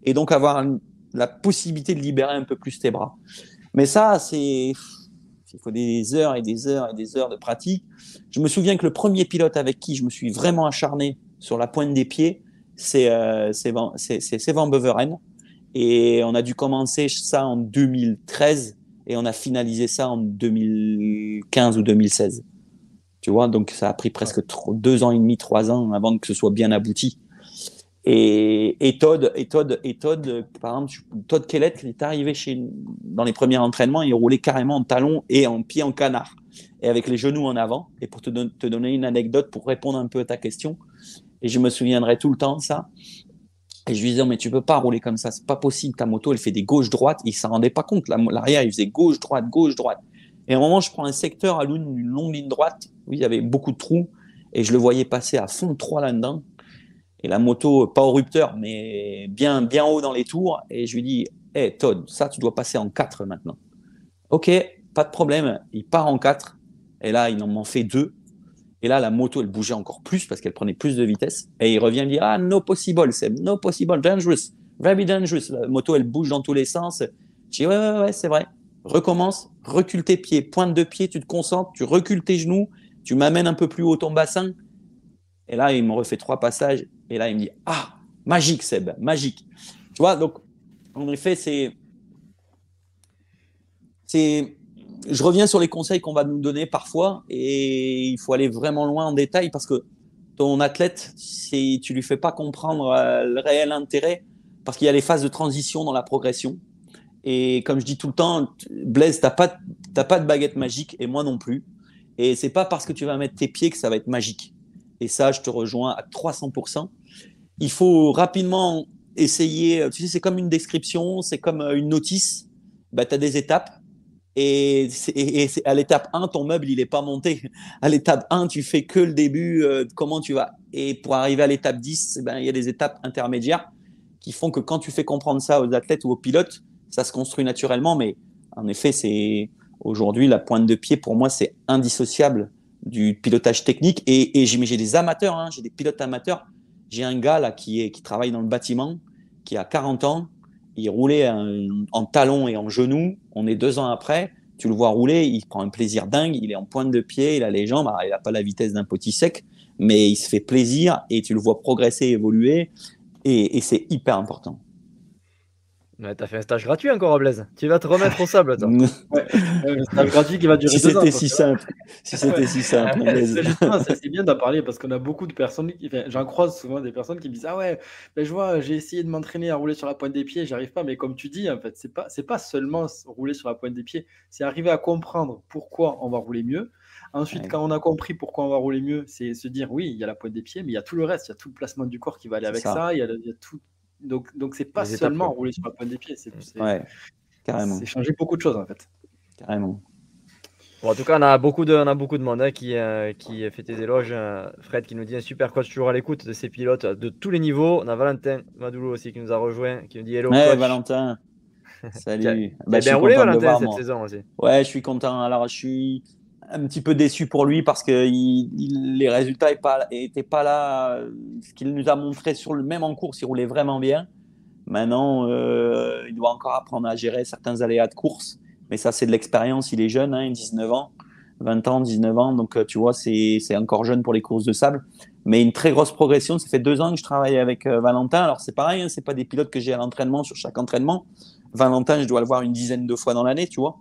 Speaker 3: et donc avoir la possibilité de libérer un peu plus tes bras. Mais ça, c'est il faut des heures et des heures et des heures de pratique. Je me souviens que le premier pilote avec qui je me suis vraiment acharné sur la pointe des pieds, c'est euh, Van, Van Beveren. Et on a dû commencer ça en 2013 et on a finalisé ça en 2015 ou 2016. Tu vois, donc ça a pris presque deux ans et demi, trois ans avant que ce soit bien abouti. Et, et Todd, et Todd, et Todd, par exemple, Todd Kellett, il est arrivé chez, dans les premiers entraînements, il roulait carrément en talon et en pied en canard, et avec les genoux en avant. Et pour te, te donner une anecdote, pour répondre un peu à ta question, et je me souviendrai tout le temps de ça, et je lui disais, mais tu peux pas rouler comme ça, c'est pas possible. Ta moto, elle fait des gauches-droites. Il s'en rendait pas compte. L'arrière, il faisait gauche-droite, gauche-droite. Et à un moment, je prends un secteur à l'une d'une longue ligne droite. Oui, il y avait beaucoup de trous. Et je le voyais passer à fond de trois là-dedans. Et la moto, pas au rupteur, mais bien, bien haut dans les tours. Et je lui dis, hé, hey, Todd, ça, tu dois passer en quatre maintenant. Ok, pas de problème. Il part en quatre. Et là, il en m'en fait deux. Et là, la moto, elle bougeait encore plus parce qu'elle prenait plus de vitesse. Et il revient me dire Ah, no possible, c'est no possible, dangerous, very dangerous. La moto, elle bouge dans tous les sens. Je dis Ouais, ouais, ouais, c'est vrai. Recommence, recule tes pieds, pointe de pied, tu te concentres, tu recules tes genoux, tu m'amènes un peu plus haut ton bassin. Et là, il me refait trois passages. Et là, il me dit Ah, magique, Seb, magique. Tu vois, donc, en effet, c'est. C'est je reviens sur les conseils qu'on va nous donner parfois et il faut aller vraiment loin en détail parce que ton athlète, si tu lui fais pas comprendre euh, le réel intérêt, parce qu'il y a les phases de transition dans la progression. Et comme je dis tout le temps, Blaise, t'as pas, pas de baguette magique et moi non plus. Et c'est pas parce que tu vas mettre tes pieds que ça va être magique. Et ça, je te rejoins à 300%. Il faut rapidement essayer. Tu sais, c'est comme une description, c'est comme euh, une notice. Bah, tu as des étapes et, à l'étape 1, ton meuble, il n'est pas monté. À l'étape 1, tu fais que le début, euh, comment tu vas. Et pour arriver à l'étape 10, eh ben, il y a des étapes intermédiaires qui font que quand tu fais comprendre ça aux athlètes ou aux pilotes, ça se construit naturellement. Mais en effet, c'est aujourd'hui la pointe de pied, pour moi, c'est indissociable du pilotage technique. Et, j'ai des amateurs, hein, j'ai des pilotes amateurs. J'ai un gars là qui, est, qui travaille dans le bâtiment, qui a 40 ans, il roulait en, talons et en genoux. On est deux ans après. Tu le vois rouler, il prend un plaisir dingue. Il est en pointe de pied, il a les jambes. il n'a pas la vitesse d'un petit sec, mais il se fait plaisir et tu le vois progresser, évoluer. et c'est hyper important.
Speaker 1: Ouais, t'as fait un stage gratuit encore à Blaise. Tu vas te remettre au sable, toi.
Speaker 2: ouais, un stage gratuit qui va durer
Speaker 3: si
Speaker 2: deux ans.
Speaker 3: C'était si simple. Si c'était si simple.
Speaker 2: c'est bien d'en parler parce qu'on a beaucoup de personnes. Enfin, J'en croise souvent des personnes qui me disent Ah ouais, ben, je vois, j'ai essayé de m'entraîner à rouler sur la pointe des pieds, j'arrive pas. Mais comme tu dis, en fait, c'est pas, c'est pas seulement rouler sur la pointe des pieds, c'est arriver à comprendre pourquoi on va rouler mieux. Ensuite, quand on a compris pourquoi on va rouler mieux, c'est se dire oui, il y a la pointe des pieds, mais il y a tout le reste, il y a tout le placement du corps qui va aller avec ça, il, y a, il y a tout, donc, donc c'est pas seulement rouler sur la pointe des pieds, c'est
Speaker 3: carrément.
Speaker 2: C'est changer beaucoup de choses en fait.
Speaker 3: Carrément.
Speaker 1: en tout cas, on a beaucoup de, on a beaucoup de monde hein, qui, euh, qui fait tes éloges. Euh, Fred qui nous dit un super coach toujours à l'écoute de ses pilotes de tous les niveaux. On a Valentin Madoulou aussi qui nous a rejoint, qui nous dit hello.
Speaker 3: Ouais, Valentin. Salut.
Speaker 1: bah, bien roulé Valentin cette saison aussi.
Speaker 3: Ouais, je suis content. Alors, je suis un petit peu déçu pour lui parce que les résultats n'étaient pas, là. Ce qu'il nous a montré sur le même en course, il roulait vraiment bien. Maintenant, euh, il doit encore apprendre à gérer certains aléas de course. Mais ça, c'est de l'expérience. Il est jeune, hein, 19 ans, 20 ans, 19 ans. Donc, euh, tu vois, c'est encore jeune pour les courses de sable. Mais une très grosse progression. Ça fait deux ans que je travaille avec euh, Valentin. Alors, c'est pareil, hein, c'est pas des pilotes que j'ai à l'entraînement sur chaque entraînement. Valentin, je dois le voir une dizaine de fois dans l'année, tu vois.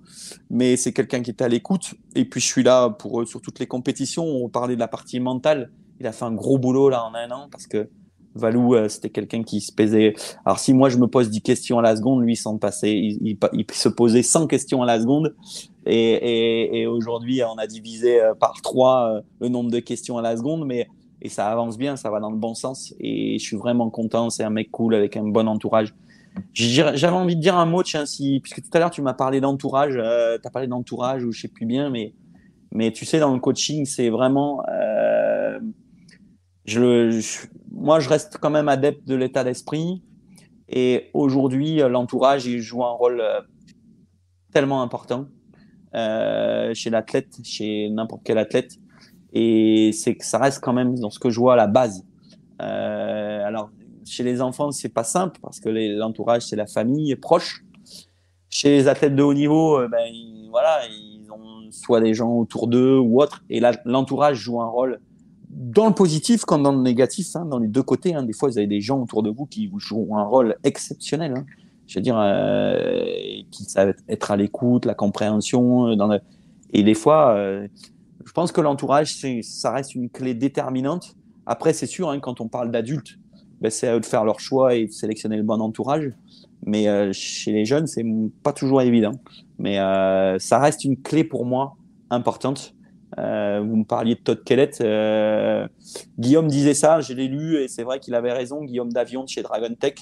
Speaker 3: Mais c'est quelqu'un qui est à l'écoute. Et puis, je suis là pour eux sur toutes les compétitions. On parlait de la partie mentale. Il a fait un gros boulot là en un an parce que Valou, euh, c'était quelqu'un qui se pesait. Alors, si moi je me pose 10 questions à la seconde, lui, s'en passait. Il, se posait 100 questions à la seconde. Et, aujourd'hui, on a divisé euh, par 3 euh, le nombre de questions à la seconde. Mais et ça avance bien, ça va dans le bon sens. Et je suis vraiment content. C'est un mec cool avec un bon entourage. J'avais envie de dire un mot, tiens, si, puisque tout à l'heure tu m'as parlé d'entourage, euh, tu as parlé d'entourage ou je sais plus bien, mais, tu sais, dans le coaching, c'est vraiment. Euh, moi, je reste quand même adepte de l'état d'esprit. Et aujourd'hui, l'entourage, il joue un rôle euh, tellement important euh, chez l'athlète, chez n'importe quel athlète. Et c'est que ça reste quand même dans ce que je vois à la base. Euh, alors, chez les enfants, c'est pas simple parce que l'entourage, c'est la famille proche. Chez les athlètes de haut niveau, euh, ben, ils, voilà, ils ont soit des gens autour d'eux ou autres. Et l'entourage joue un rôle dans le positif comme dans le négatif, hein, dans les deux côtés. Hein. Des fois, vous avez des gens autour de vous qui jouent un rôle exceptionnel. Hein. Je veux dire, euh, qui savent être à l'écoute, la compréhension. Euh, Et des fois, je pense que l'entourage, ça reste une clé déterminante. Après, c'est sûr, quand on parle d'adultes, ben, c'est à eux de faire leur choix et de sélectionner le bon entourage. Mais euh, chez les jeunes, c'est pas toujours évident. Mais euh, ça reste une clé pour moi importante. Euh, vous me parliez de Todd Kellett. Guillaume disait ça, je l'ai lu et c'est vrai qu'il avait raison. Guillaume Davion de chez Dragon Tech,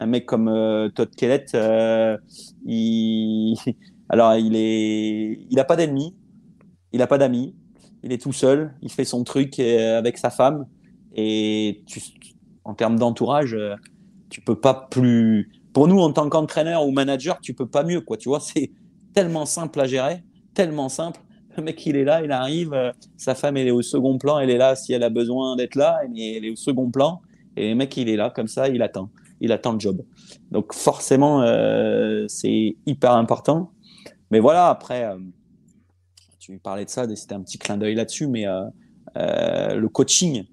Speaker 3: un mec comme Todd Kellett, il... alors il est, il a pas d'ennemis, il a pas d'amis, il est tout seul, il fait son truc avec sa femme et tu, en termes d'entourage, euh, tu peux pas plus. Pour nous, en tant qu'entraîneur ou manager, tu peux pas mieux, quoi. Tu vois, c'est tellement simple à gérer, tellement simple. Le mec, il est là, il arrive. euh, sa femme, elle est au second plan. Elle est là si elle a besoin d'être là. Elle est au second plan. Et le mec, il est là, comme ça, il attend. Il attend le job. Donc, forcément, euh, c'est hyper important. Mais voilà, après, tu parlais de ça, c'était un petit clin d'œil là-dessus. Mais le coaching,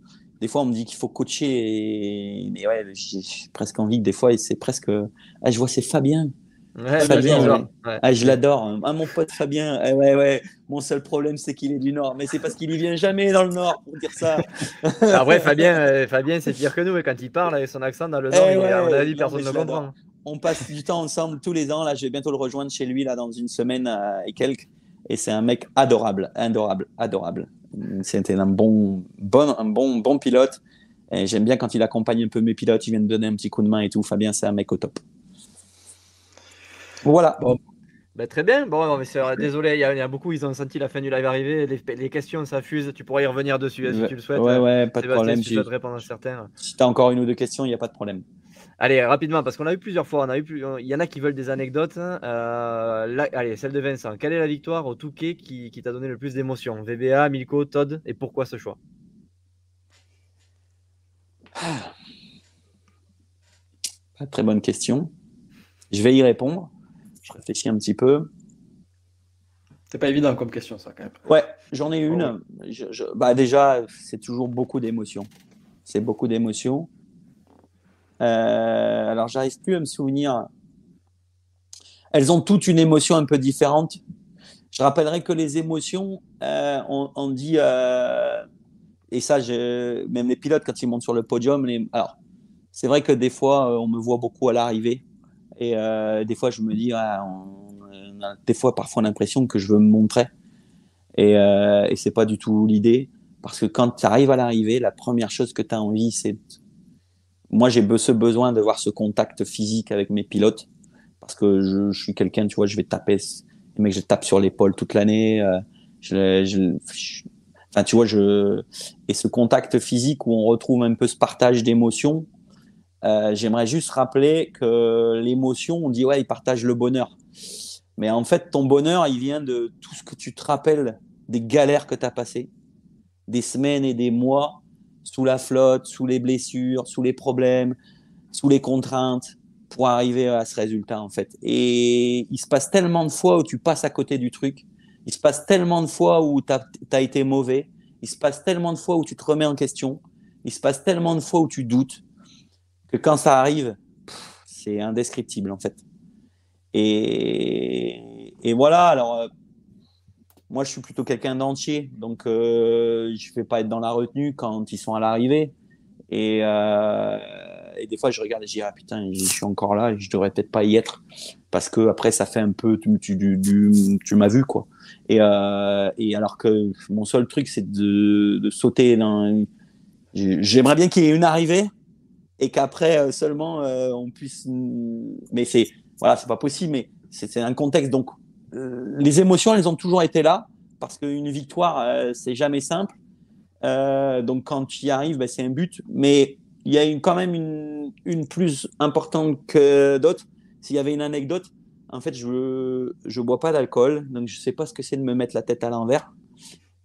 Speaker 3: des fois, on me dit qu'il faut coacher. Et... Mais ouais, j'ai presque envie que des fois, c'est presque. Ah, je vois, c'est Fabien.
Speaker 1: Ouais,
Speaker 3: Fabien, ouais.
Speaker 1: Ouais.
Speaker 3: Ah, je l'adore. Ah, mon pote Fabien. Ah, ouais, ouais. Mon seul problème, c'est qu'il est du Nord. Mais c'est parce qu'il y vient jamais dans le Nord pour dire ça.
Speaker 1: Après, Fabien, euh, Fabien c'est pire que nous. Et quand il parle avec son accent dans le
Speaker 3: Eh
Speaker 1: Nord, il est-
Speaker 3: ouais,
Speaker 1: à mon avis, personne ne comprend.
Speaker 3: On passe du temps ensemble tous les ans. Là, je vais bientôt le rejoindre chez lui là dans une semaine euh, et quelques. Et c'est un mec adorable, adorable, adorable. C'était un bon, bon, un bon, bon pilote. Et j'aime bien quand il accompagne un peu mes pilotes. Il vient me donner un petit coup de main et tout. Fabien, c'est un mec au top. Voilà.
Speaker 2: Bon.
Speaker 1: Ben, très bien. Bon, désolé, il y, y a beaucoup, ils ont senti la fin du live arriver. Les, les questions s'affusent. Tu pourrais y revenir dessus hein, si tu le souhaites.
Speaker 3: Ouais, ouais, pas de problème.
Speaker 1: si tu
Speaker 3: j'ai-
Speaker 1: souhaites répondre à certains.
Speaker 3: Si tu as encore une ou deux questions, il n'y a pas de problème.
Speaker 1: Allez, rapidement, parce qu'on a eu plusieurs fois. On a eu plus- Il y en a qui veulent des anecdotes. Euh, là- allez, celle de Vincent. Quelle est la victoire au Touquet qui, qui t'a donné le plus d'émotion VBA, Milko, Todd Et pourquoi ce choix?
Speaker 3: Ah, Très bonne question. Je vais y répondre. Je réfléchis un petit peu.
Speaker 2: C'est pas évident comme question, ça, quand même.
Speaker 3: Ouais, j'en ai une.
Speaker 2: Oh.
Speaker 3: Je- je- bah déjà, c'est toujours beaucoup d'émotions. C'est beaucoup d'émotions. Euh, alors, j'arrive plus à me souvenir. Elles ont toutes une émotion un peu différente. Je rappellerai que les émotions, euh, on, dit, euh, et ça, même les pilotes, quand ils montent sur le podium, alors, c'est vrai que des fois, euh, on me voit beaucoup à l'arrivée. Et des fois, je me dis, ah, on- a des fois, parfois, l'impression que je veux me montrer. Et, et c'est pas du tout l'idée. Parce que quand tu arrives à l'arrivée, la première chose que tu as envie, c'est. Moi, j'ai ce besoin de voir ce contact physique avec mes pilotes. Parce que je, suis quelqu'un, tu vois, je vais taper. Les mecs, je tape sur l'épaule toute l'année. euh, enfin, tu vois, je. Et ce contact physique où on retrouve un peu ce partage d'émotions, euh, j'aimerais juste rappeler que l'émotion, on dit, ouais, il partage le bonheur. Mais en fait, ton bonheur, il vient de tout ce que tu te rappelles des galères que tu as passées, des semaines et des mois sous la flotte, sous les blessures, sous les problèmes, sous les contraintes pour arriver à ce résultat en fait. Et il se passe tellement de fois où tu passes à côté du truc, il se passe tellement de fois où tu as, été mauvais, il se passe tellement de fois où tu te remets en question, il se passe tellement de fois où tu doutes que quand ça arrive, c'est indescriptible en fait. Et, et voilà, alors euh, moi je suis plutôt quelqu'un d'entier, donc euh, je ne vais pas être dans la retenue quand ils sont à l'arrivée. Et, euh, et des fois je regarde et je dis ah putain je suis encore là et je devrais peut-être pas y être parce que après ça fait un peu tu, tu, du- tu m'as vu quoi. Et, euh, et alors que mon seul truc c'est de, de sauter dans. J'aimerais bien qu'il y ait une arrivée et qu'après euh, seulement euh, on puisse. Mais c'est voilà, c'est pas possible, mais c'est un contexte. Donc, les émotions, elles ont toujours été là parce qu'une victoire, euh, c'est jamais simple. Euh, donc, quand tu y arrives, ben, c'est un but, mais il y a quand même une, plus importante que d'autres. S'il y avait une anecdote, en fait, je je bois pas d'alcool, donc je sais pas ce que c'est de me mettre la tête à l'envers.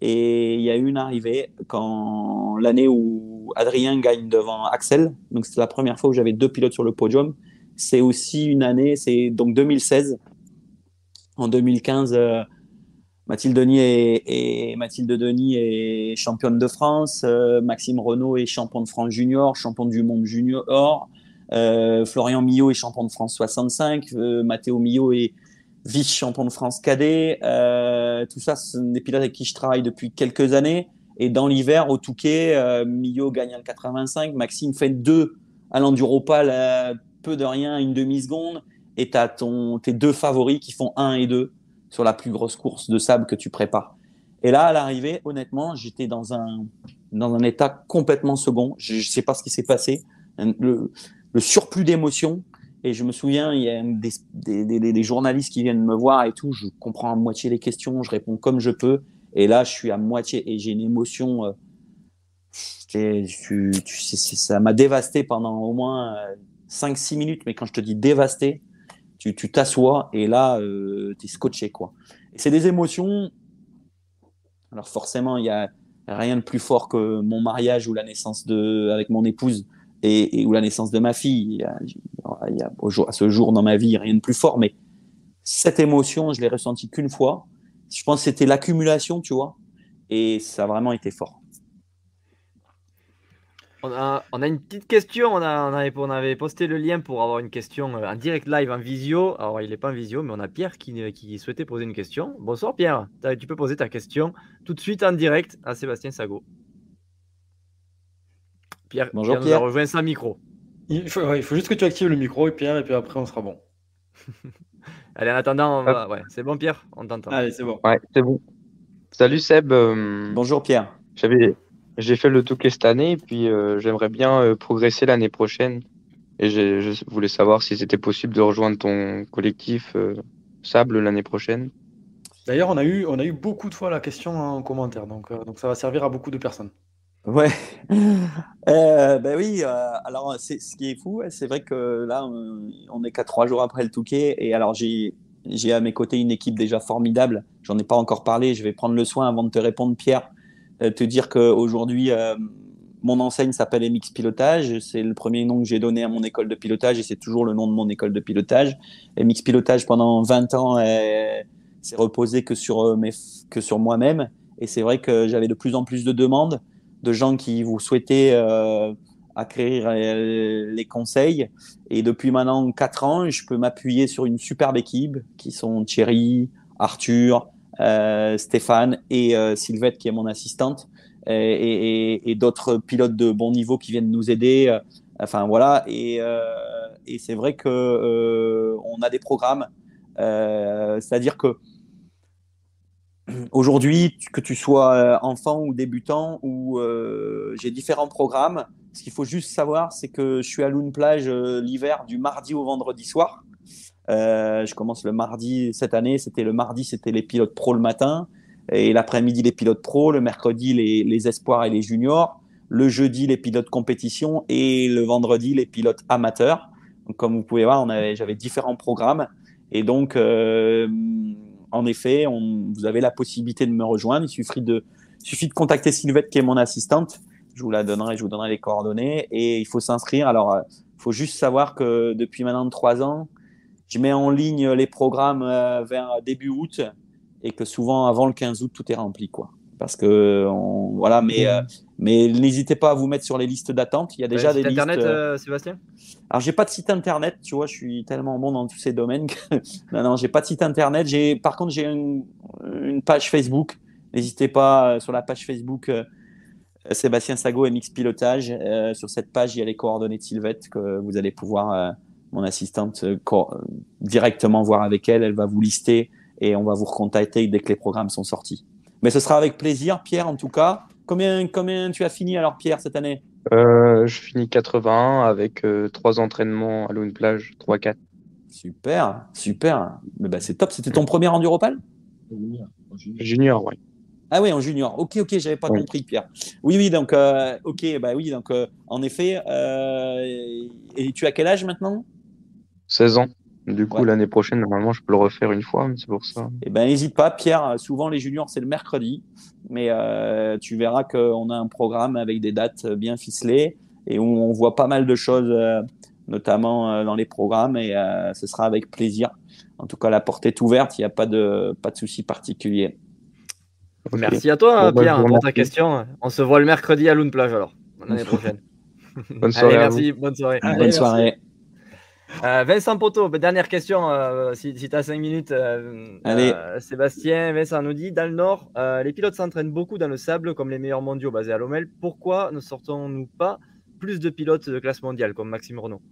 Speaker 3: Et il y a eu une arrivée quand l'année où Adrien gagne devant Axel, donc c'est la première fois où j'avais deux pilotes sur le podium. C'est aussi une année, c'est donc 2016. En 2015, euh, Mathilde Denis est, est- Mathilde Denis est championne de France. euh, Maxime Renault est champion de France junior, champion du monde junior. euh, Florian Millot est champion de France 65. euh, Mathéo Millot est vice-champion de France cadet. euh, tout ça, ce sont des pilotes avec qui je travaille depuis quelques années. Et dans l'hiver, au Touquet, Millot gagne en 85. Maxime fait deux à l'Enduropal, peu de rien, une demi-seconde. Et tu as ton, tes deux favoris qui font 1 et 2 sur la plus grosse course de sable que tu prépares. Et là, à l'arrivée, honnêtement, j'étais dans un, dans un état complètement second. Je ne sais pas ce qui s'est passé. Le, le surplus d'émotions. Et je me souviens, il y a des, des, des, journalistes qui viennent me voir et tout. Je comprends à moitié les questions, je réponds comme je peux. Et là, je suis à moitié et j'ai une émotion. Euh, tu, tu ça m'a dévasté pendant au moins 5-6 minutes. Mais quand je te dis dévasté, tu t'assois et là, euh, tu es scotché. Quoi. Et c'est des émotions. Alors forcément, il n'y a rien de plus fort que mon mariage ou la naissance de, avec mon épouse et, ou la naissance de ma fille. Il y a, il y a à ce jour dans ma vie rien de plus fort, mais cette émotion, je l'ai ressentie qu'une fois. Je pense que c'était l'accumulation, tu vois, et ça a vraiment été fort.
Speaker 1: On a, on a, une petite question. On, a, on, avait, on, avait, posté le lien pour avoir une question euh, en direct live en visio. Alors, il n'est pas en visio, mais on a Pierre qui, qui, souhaitait poser une question. Bonsoir Pierre. Tu peux poser ta question tout de suite en direct à Sébastien Sago. Pierre,
Speaker 2: Bonjour,
Speaker 1: Pierre, Nous a rejoint sans micro.
Speaker 2: Il faut, ouais, il faut, juste que tu actives le micro, et Pierre, et puis après, on sera bon.
Speaker 1: Allez, en attendant, va... ouais, c'est bon, Pierre On t'entend.
Speaker 2: Allez, c'est bon.
Speaker 4: Ouais, c'est bon. Salut Seb.
Speaker 3: Euh... Bonjour Pierre.
Speaker 4: J'avais j'ai fait le Touquet cette année et puis euh, j'aimerais bien euh, progresser l'année prochaine. Et je voulais savoir si c'était possible de rejoindre ton collectif euh, Sable l'année prochaine.
Speaker 2: D'ailleurs, on, a eu, on a eu beaucoup de fois la question en commentaire, donc, donc ça va servir à beaucoup de personnes.
Speaker 3: Ouais, ben oui, alors c'est ce qui est fou, c'est vrai que là, on est qu'à trois jours après le Touquet, et alors j'ai j'ai à mes côtés une équipe déjà formidable, j'en ai pas encore parlé, je vais prendre le soin avant de te répondre, Pierre, euh, te dire qu'aujourd'hui, euh, mon enseigne s'appelle MX Pilotage. C'est le premier nom que j'ai donné à mon école de pilotage et c'est toujours le nom de mon école de pilotage. MX Pilotage, pendant 20 ans, s'est reposé que sur, euh, que sur moi-même. Et c'est vrai que j'avais de plus en plus de demandes de gens qui vous souhaitaient euh, acquérir les conseils. Et depuis maintenant 4 ans, je peux m'appuyer sur une superbe équipe qui sont Thierry, Arthur, euh, Stéphane et euh, Sylvette qui est mon assistante et, d'autres pilotes de bon niveau qui viennent nous aider. Euh, enfin voilà, et, et c'est vrai que on a des programmes, c'est-à-dire que aujourd'hui, que tu sois enfant ou débutant, ou j'ai différents programmes. Ce qu'il faut juste savoir, c'est que je suis à Lune Plage l'hiver du mardi au vendredi soir. Euh, je commence le mardi cette année. C'était le mardi, c'était les pilotes pro le matin. Et l'après-midi, les pilotes pro. Le mercredi, les, les, espoirs et les juniors. Le jeudi, les pilotes compétition. Et le vendredi, les pilotes amateurs. Donc, comme vous pouvez voir, j'avais différents programmes. Et donc, euh, en effet, on, vous avez la possibilité de me rejoindre. Il suffit de, suffit de contacter Sylvette, qui est mon assistante. Je vous la donnerai, je vous donnerai les coordonnées. Et il faut s'inscrire. Alors, il faut juste savoir que depuis maintenant trois ans, je mets en ligne les programmes euh, vers début août et que souvent avant le 15 août tout est rempli quoi. Parce que voilà mais euh, mais n'hésitez pas à vous mettre sur les listes d'attente. Il y a déjà des listes
Speaker 1: internet euh, Sébastien?
Speaker 3: Alors j'ai pas de site internet tu vois je suis tellement bon dans tous ces domaines que non non j'ai pas de site internet. J'ai par contre j'ai une, une, page Facebook. N'hésitez pas sur la page Facebook Sébastien Sago MX Pilotage. Sur cette page il y a les coordonnées de Sylvette que vous allez pouvoir mon assistante euh, directement voir avec elle. Elle va vous lister et on va vous recontacter dès que les programmes sont sortis. Mais ce sera avec plaisir, Pierre, en tout cas. Combien, combien tu as fini alors, Pierre, cette année?
Speaker 4: Euh, Je finis 81 avec euh, trois entraînements à Lune Plage, 3-4.
Speaker 3: Super, super. Mais bah, c'est top. C'était ton premier Enduropal
Speaker 4: Junior, oui.
Speaker 3: Ah oui, en junior. Ok, ok, j'avais pas compris, Pierre. Oui, oui, donc, ok, bah oui, donc, en effet. et tu as quel âge maintenant?
Speaker 4: 16 ans. Du coup, l'année prochaine, normalement, je peux le refaire une fois, mais c'est pour ça.
Speaker 3: Eh ben, n'hésite pas, Pierre. Souvent, les juniors, c'est le mercredi, mais euh, tu verras qu'on a un programme avec des dates bien ficelées et où on voit pas mal de choses, euh, notamment euh, dans les programmes, et ce sera avec plaisir. En tout cas, la porte est ouverte. Il n'y a pas de pas de souci particulier.
Speaker 1: Merci à toi, bah, Pierre, pour ta question. On se voit le mercredi à Lune Plage alors l'année prochaine.
Speaker 4: bonne soirée.
Speaker 1: merci. Bonne soirée.
Speaker 3: bonne soirée.
Speaker 1: Euh, Vincent Poto, bah, dernière question, euh, si, tu as 5 minutes. Euh,
Speaker 3: Allez.
Speaker 1: Sébastien, Vincent nous dit dans le Nord, les pilotes s'entraînent beaucoup dans le sable comme les meilleurs mondiaux basés à Lommel. Pourquoi ne sortons-nous pas plus de pilotes de classe mondiale comme Maxime Renault?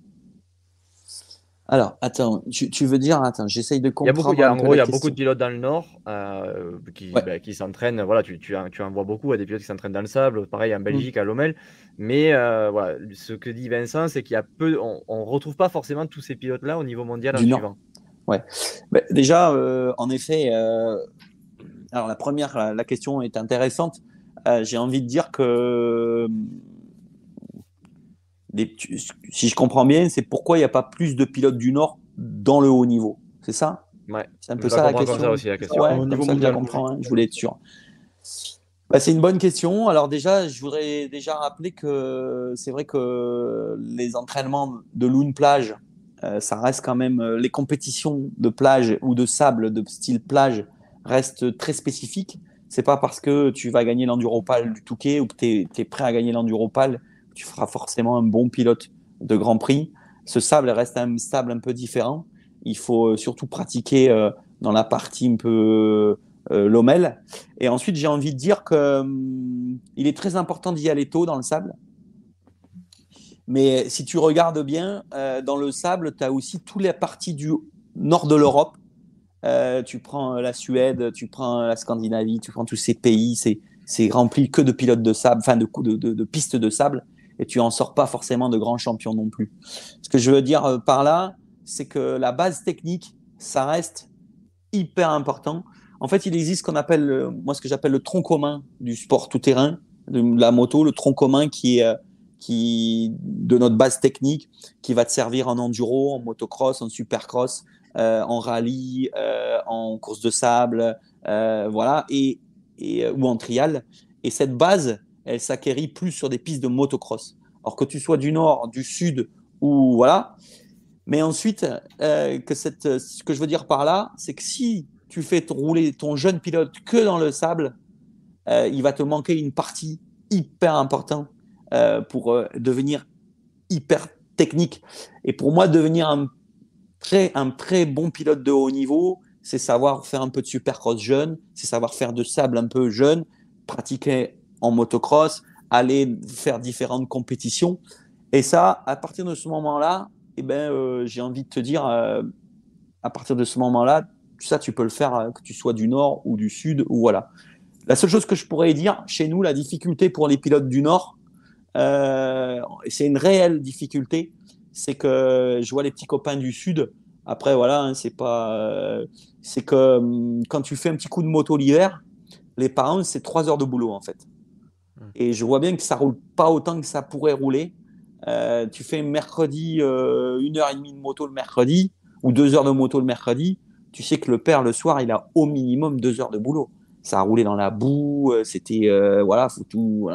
Speaker 3: Alors, attends, tu, veux dire, attends, j'essaye de comprendre.
Speaker 1: Il y a beaucoup, en gros, il y a beaucoup de pilotes dans le Nord euh, qui, bah, qui s'entraînent. Voilà, tu, tu, en vois beaucoup à des pilotes qui s'entraînent dans le sable, pareil en mm. Belgique, à Lommel. Mais euh, voilà, ce que dit Vincent, c'est qu'il y a peu, on ne retrouve pas forcément tous ces pilotes-là au niveau mondial
Speaker 3: du en suivant. Ouais. Bah, déjà, euh, en effet, alors la première, la question est intéressante. J'ai envie de dire que si je comprends bien, c'est pourquoi il n'y a pas plus de pilotes du Nord dans le haut niveau. C'est ça?
Speaker 1: Ouais.
Speaker 3: C'est un peu ça la, question.
Speaker 1: aussi, la question.
Speaker 3: Ouais, je, hein, je voulais être sûr. Bah, c'est une bonne question. Alors déjà, je voudrais déjà rappeler que c'est vrai que les entraînements de Loon Plage, euh, ça reste quand même euh, les compétitions de plage ou de sable de style plage restent très spécifiques. C'est pas parce que tu vas gagner l'enduropal du Touquet ou que tu es, prêt à gagner l'enduropal tu feras forcément un bon pilote de Grand Prix. Ce sable reste un sable un peu différent. Il faut euh, surtout pratiquer dans la partie un peu lomel. Et ensuite, j'ai envie de dire que hum, il est très important d'y aller tôt dans le sable mais si tu regardes bien, euh, dans le sable, tu as aussi toutes les parties du nord de l'Europe. Euh, tu prends la Suède, tu prends la Scandinavie, tu prends tous ces pays, c'est rempli que de pilotes de sable, enfin de, de, de, de, pistes de sable, et tu en sors pas forcément de grands champions non plus. Ce que je veux dire euh, par là, c'est que la base technique, ça reste hyper important. En fait, il existe ce qu'on appelle, moi, ce que j'appelle le tronc commun du sport tout-terrain, de la moto, le tronc commun qui est qui, de notre base technique qui va te servir en enduro, en motocross, en supercross, euh, en rallye, euh, en course de sable, euh, voilà, et, et, ou en trial. Et cette base, elle s'acquérit plus sur des pistes de motocross. Alors que tu sois du nord, du sud ou voilà. Mais ensuite, que cette, ce que je veux dire par là, c'est que si tu fais rouler ton jeune pilote que dans le sable, il va te manquer une partie hyper importante euh, pour euh, devenir hyper technique. Et pour moi, devenir un très, un très bon pilote de haut niveau, c'est savoir faire un peu de supercross jeune, c'est savoir faire de sable un peu jeune, pratiquer en motocross, aller faire différentes compétitions. Et ça, à partir de ce moment-là, eh ben, euh, j'ai envie de te dire, à partir de ce moment-là, ça, tu peux le faire, que tu sois du nord ou du sud, ou voilà. La seule chose que je pourrais dire, chez nous, la difficulté pour les pilotes du nord, euh, c'est une réelle difficulté. C'est que je vois les petits copains du sud. Après, voilà, hein, c'est pas. Euh, c'est que hum, quand tu fais un petit coup de moto l'hiver, les parents, c'est trois heures de boulot en fait. Et je vois bien que ça roule pas autant que ça pourrait rouler. Euh, tu fais mercredi une heure et demie de moto le mercredi ou deux heures de moto le mercredi. Tu sais que le père le soir, il a au minimum deux heures de boulot ça a roulé dans la boue, euh, c'était euh, voilà, faut tout.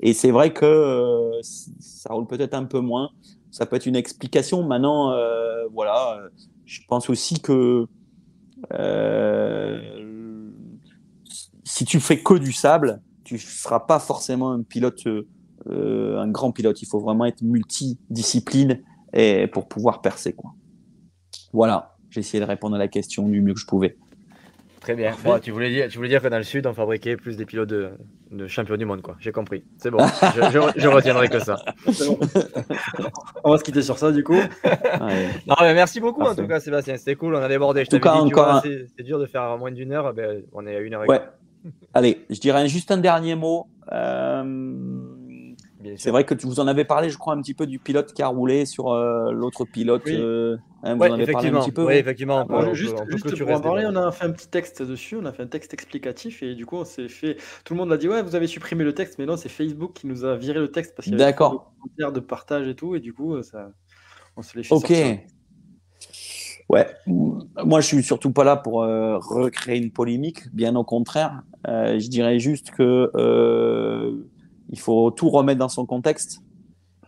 Speaker 3: Et c'est vrai que euh, ça roule peut-être un peu moins. Ça peut être une explication. Maintenant, voilà, je pense aussi que si tu fais que du sable, tu ne seras pas forcément un pilote, un grand pilote. Il faut vraiment être multidiscipline et pour pouvoir percer quoi. Voilà, j'ai essayé de répondre à la question du mieux que je pouvais.
Speaker 1: Très bien. tu, voulais dire, tu voulais dire que dans le sud, on fabriquait plus des pilotes de, de champions du monde, quoi. J'ai compris. C'est bon. je, retiendrai que ça.
Speaker 2: on va se quitter sur ça, du coup.
Speaker 1: non, mais merci beaucoup, en tout cas, Sébastien. C'était cool. On a débordé. Je encore c'est dur de faire moins d'une heure. Ben, on est à une heure et
Speaker 3: ouais. Allez, je dirais juste un dernier mot. Euh, c'est vrai que tu vous en avez parlé, je crois, un petit peu du pilote qui a roulé sur euh, l'autre pilote. Euh,
Speaker 1: hein, vous en avez parlé un petit peu. Oui, effectivement.
Speaker 2: juste, pour en parler, on a fait un petit texte dessus, on a fait un texte explicatif et du coup, on s'est fait. Tout le monde a dit ouais, vous avez supprimé le texte, mais non, c'est Facebook qui nous a viré le texte parce qu'il y avait des commentaires de partage et tout, et du coup, ça, on se les fait.
Speaker 3: Ok. Ouais, moi je suis surtout pas là pour euh, recréer une polémique, bien au contraire. je dirais juste que il faut tout remettre dans son contexte.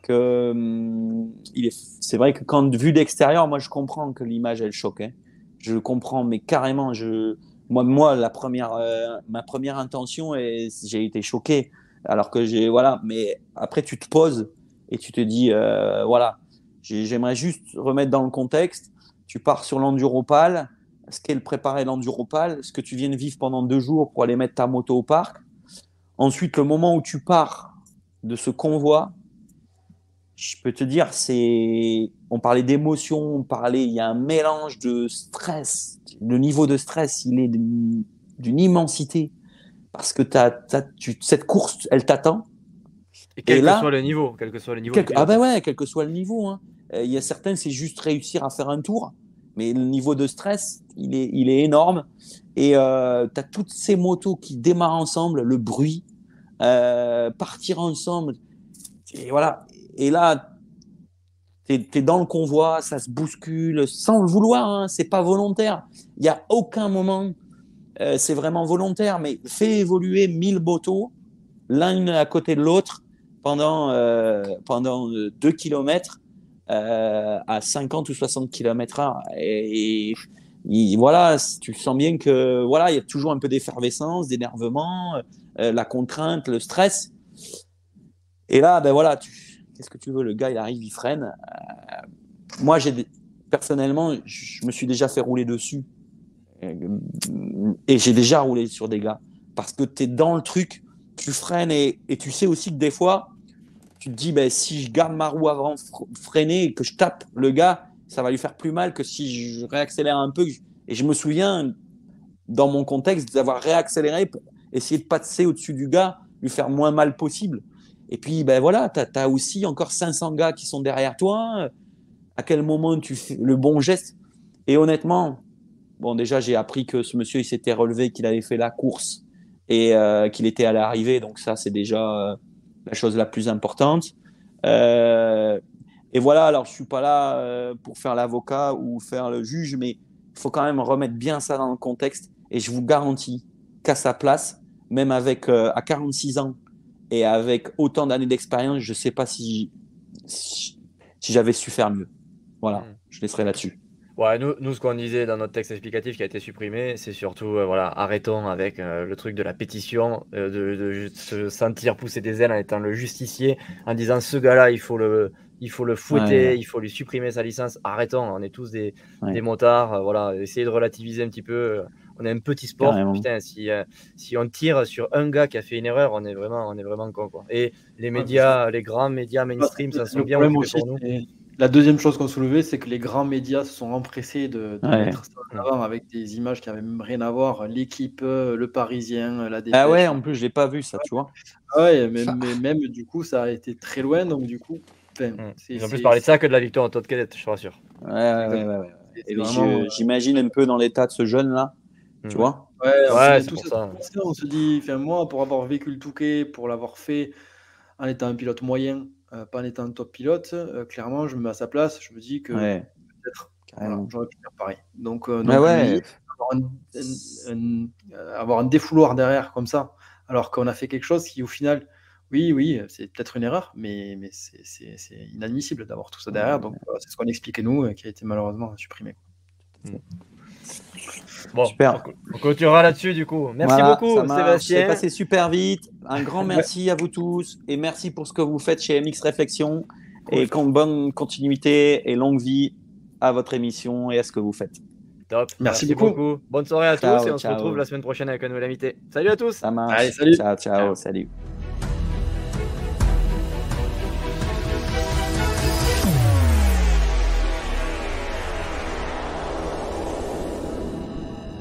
Speaker 3: Que hum, il est, c'est vrai que quand vu d'extérieur, moi je comprends que l'image elle choque. Hein. Je comprends, mais carrément, je, moi, moi, la première, euh, ma première intention, et j'ai été choqué. Alors que j'ai, voilà, mais après tu te poses et tu te dis, euh, voilà, j'aimerais juste remettre dans le contexte. Tu pars sur l'enduropal, ce qu'est le préparer l'enduropal, ce que tu viens de vivre pendant deux jours pour aller mettre ta moto au parc Ensuite, le moment où tu pars de ce convoi, je peux te dire, c'est. On parlait d'émotion, on parlait. Il y a un mélange de stress. Le niveau de stress, il est d'une immensité. Parce que tu, cette course, elle t'attend.
Speaker 1: Et quel que soit le niveau. Quel que soit le niveau
Speaker 3: ah ben ouais, quel que soit le niveau. Hein. Euh, il y a certains, c'est juste réussir à faire un tour. Mais le niveau de stress, il est, il est énorme. Et euh, tu as toutes ces motos qui démarrent ensemble, le bruit, euh, partir ensemble. Et voilà. Et là, tu es, dans le convoi, ça se bouscule sans le vouloir, hein, c'est pas volontaire. Il n'y a aucun moment euh, c'est vraiment volontaire, mais fais évoluer 1000 motos, l'un à côté de l'autre, pendant, pendant 2 km à 50 ou 60 km/h. Et, voilà, tu sens bien que voilà, il y a toujours un peu d'effervescence, d'énervement, euh, la contrainte, le stress. Et là, ben voilà, qu'est-ce que tu veux Le gars, il arrive, il freine. Euh, moi, j'ai personnellement, je me suis déjà fait rouler dessus. Et j'ai déjà roulé sur des gars. Parce que tu es dans le truc, tu freines et, tu sais aussi que des fois, tu te dis, ben, si je garde ma roue avant freiner et que je tape le gars, ça va lui faire plus mal que si je réaccélère un peu. Et je me souviens, dans mon contexte, d'avoir réaccéléré pour essayer de passer au-dessus du gars, lui faire moins mal possible. Et puis, ben voilà, tu as, aussi encore 500 gars qui sont derrière toi. À quel moment tu fais le bon geste? Et honnêtement, bon, déjà, j'ai appris que ce monsieur, il s'était relevé, qu'il avait fait la course et euh, qu'il était à l'arrivée. Donc, ça, c'est déjà. Euh, la chose la plus importante. Euh, et voilà, alors je suis pas là euh, pour faire l'avocat ou faire le juge, mais il faut quand même remettre bien ça dans le contexte. Et je vous garantis qu'à sa place, même avec euh, à 46 ans et avec autant d'années d'expérience, je ne sais pas si, si, j'avais su faire mieux. Voilà, mmh. je laisserai là-dessus.
Speaker 1: Ouais, nous, nous, ce qu'on disait dans notre texte explicatif qui a été supprimé, c'est surtout, euh, voilà, arrêtons avec euh, le truc de la pétition, euh, de, de, se sentir pousser des ailes en étant le justicier, en disant ce gars-là, il faut le, il faut le fouetter, il faut lui supprimer sa licence. Arrêtons, on est tous des, des motards, voilà, essayez de relativiser un petit peu. On est un petit sport, putain, si, si on tire sur un gars qui a fait une erreur, on est vraiment, on est vraiment con, quoi. Et les médias, les grands médias mainstream, ça se bien occupés pour nous.
Speaker 2: La deuxième chose qu'on soulevait, c'est que les grands médias se sont empressés de, mettre ça en avant avec des images qui n'avaient même rien à voir. L'équipe, euh, le Parisien, la
Speaker 3: dépêche. Ah ouais, en plus, je l'ai pas vu ça, tu vois.
Speaker 2: Ouais, mais, même du coup, ça a été très loin, donc du coup.
Speaker 1: Mmh. Ils ont plus parlé de ça que de la victoire en de cadette, je suis rassure.
Speaker 3: Ouais, ouais, ouais. ouais, J'imagine un peu dans l'état de ce jeune-là, tu mmh. vois.
Speaker 2: Ouais, tout ça, On se dit, enfin, moi, pour avoir vécu le Touquet, pour l'avoir fait en étant un pilote moyen, euh, pas en étant top pilote, euh, clairement, je me mets à sa place, je me dis que peut-être j'aurais pu faire pareil. Donc, euh, avoir, un, défouloir derrière comme ça, alors qu'on a fait quelque chose qui, au final, oui, oui, c'est peut-être une erreur, mais, mais c'est inadmissible d'avoir tout ça derrière. Donc, c'est ce qu'on expliquait nous, qui a été malheureusement supprimé. Mm.
Speaker 1: Bon, super. On continuera là-dessus du coup. Merci beaucoup, Sébastien.
Speaker 3: C'est passé super vite. Un grand merci à vous tous et merci pour ce que vous faites chez MX Réflexion. Et bonne continuité et longue vie à votre émission et à ce que vous faites.
Speaker 1: Top. Merci, beaucoup. Bonne soirée à tous et on se retrouve la semaine prochaine avec un nouvel invité. Salut à tous.
Speaker 3: Ça marche. Allez, salut. Ciao, ciao. ciao. salut.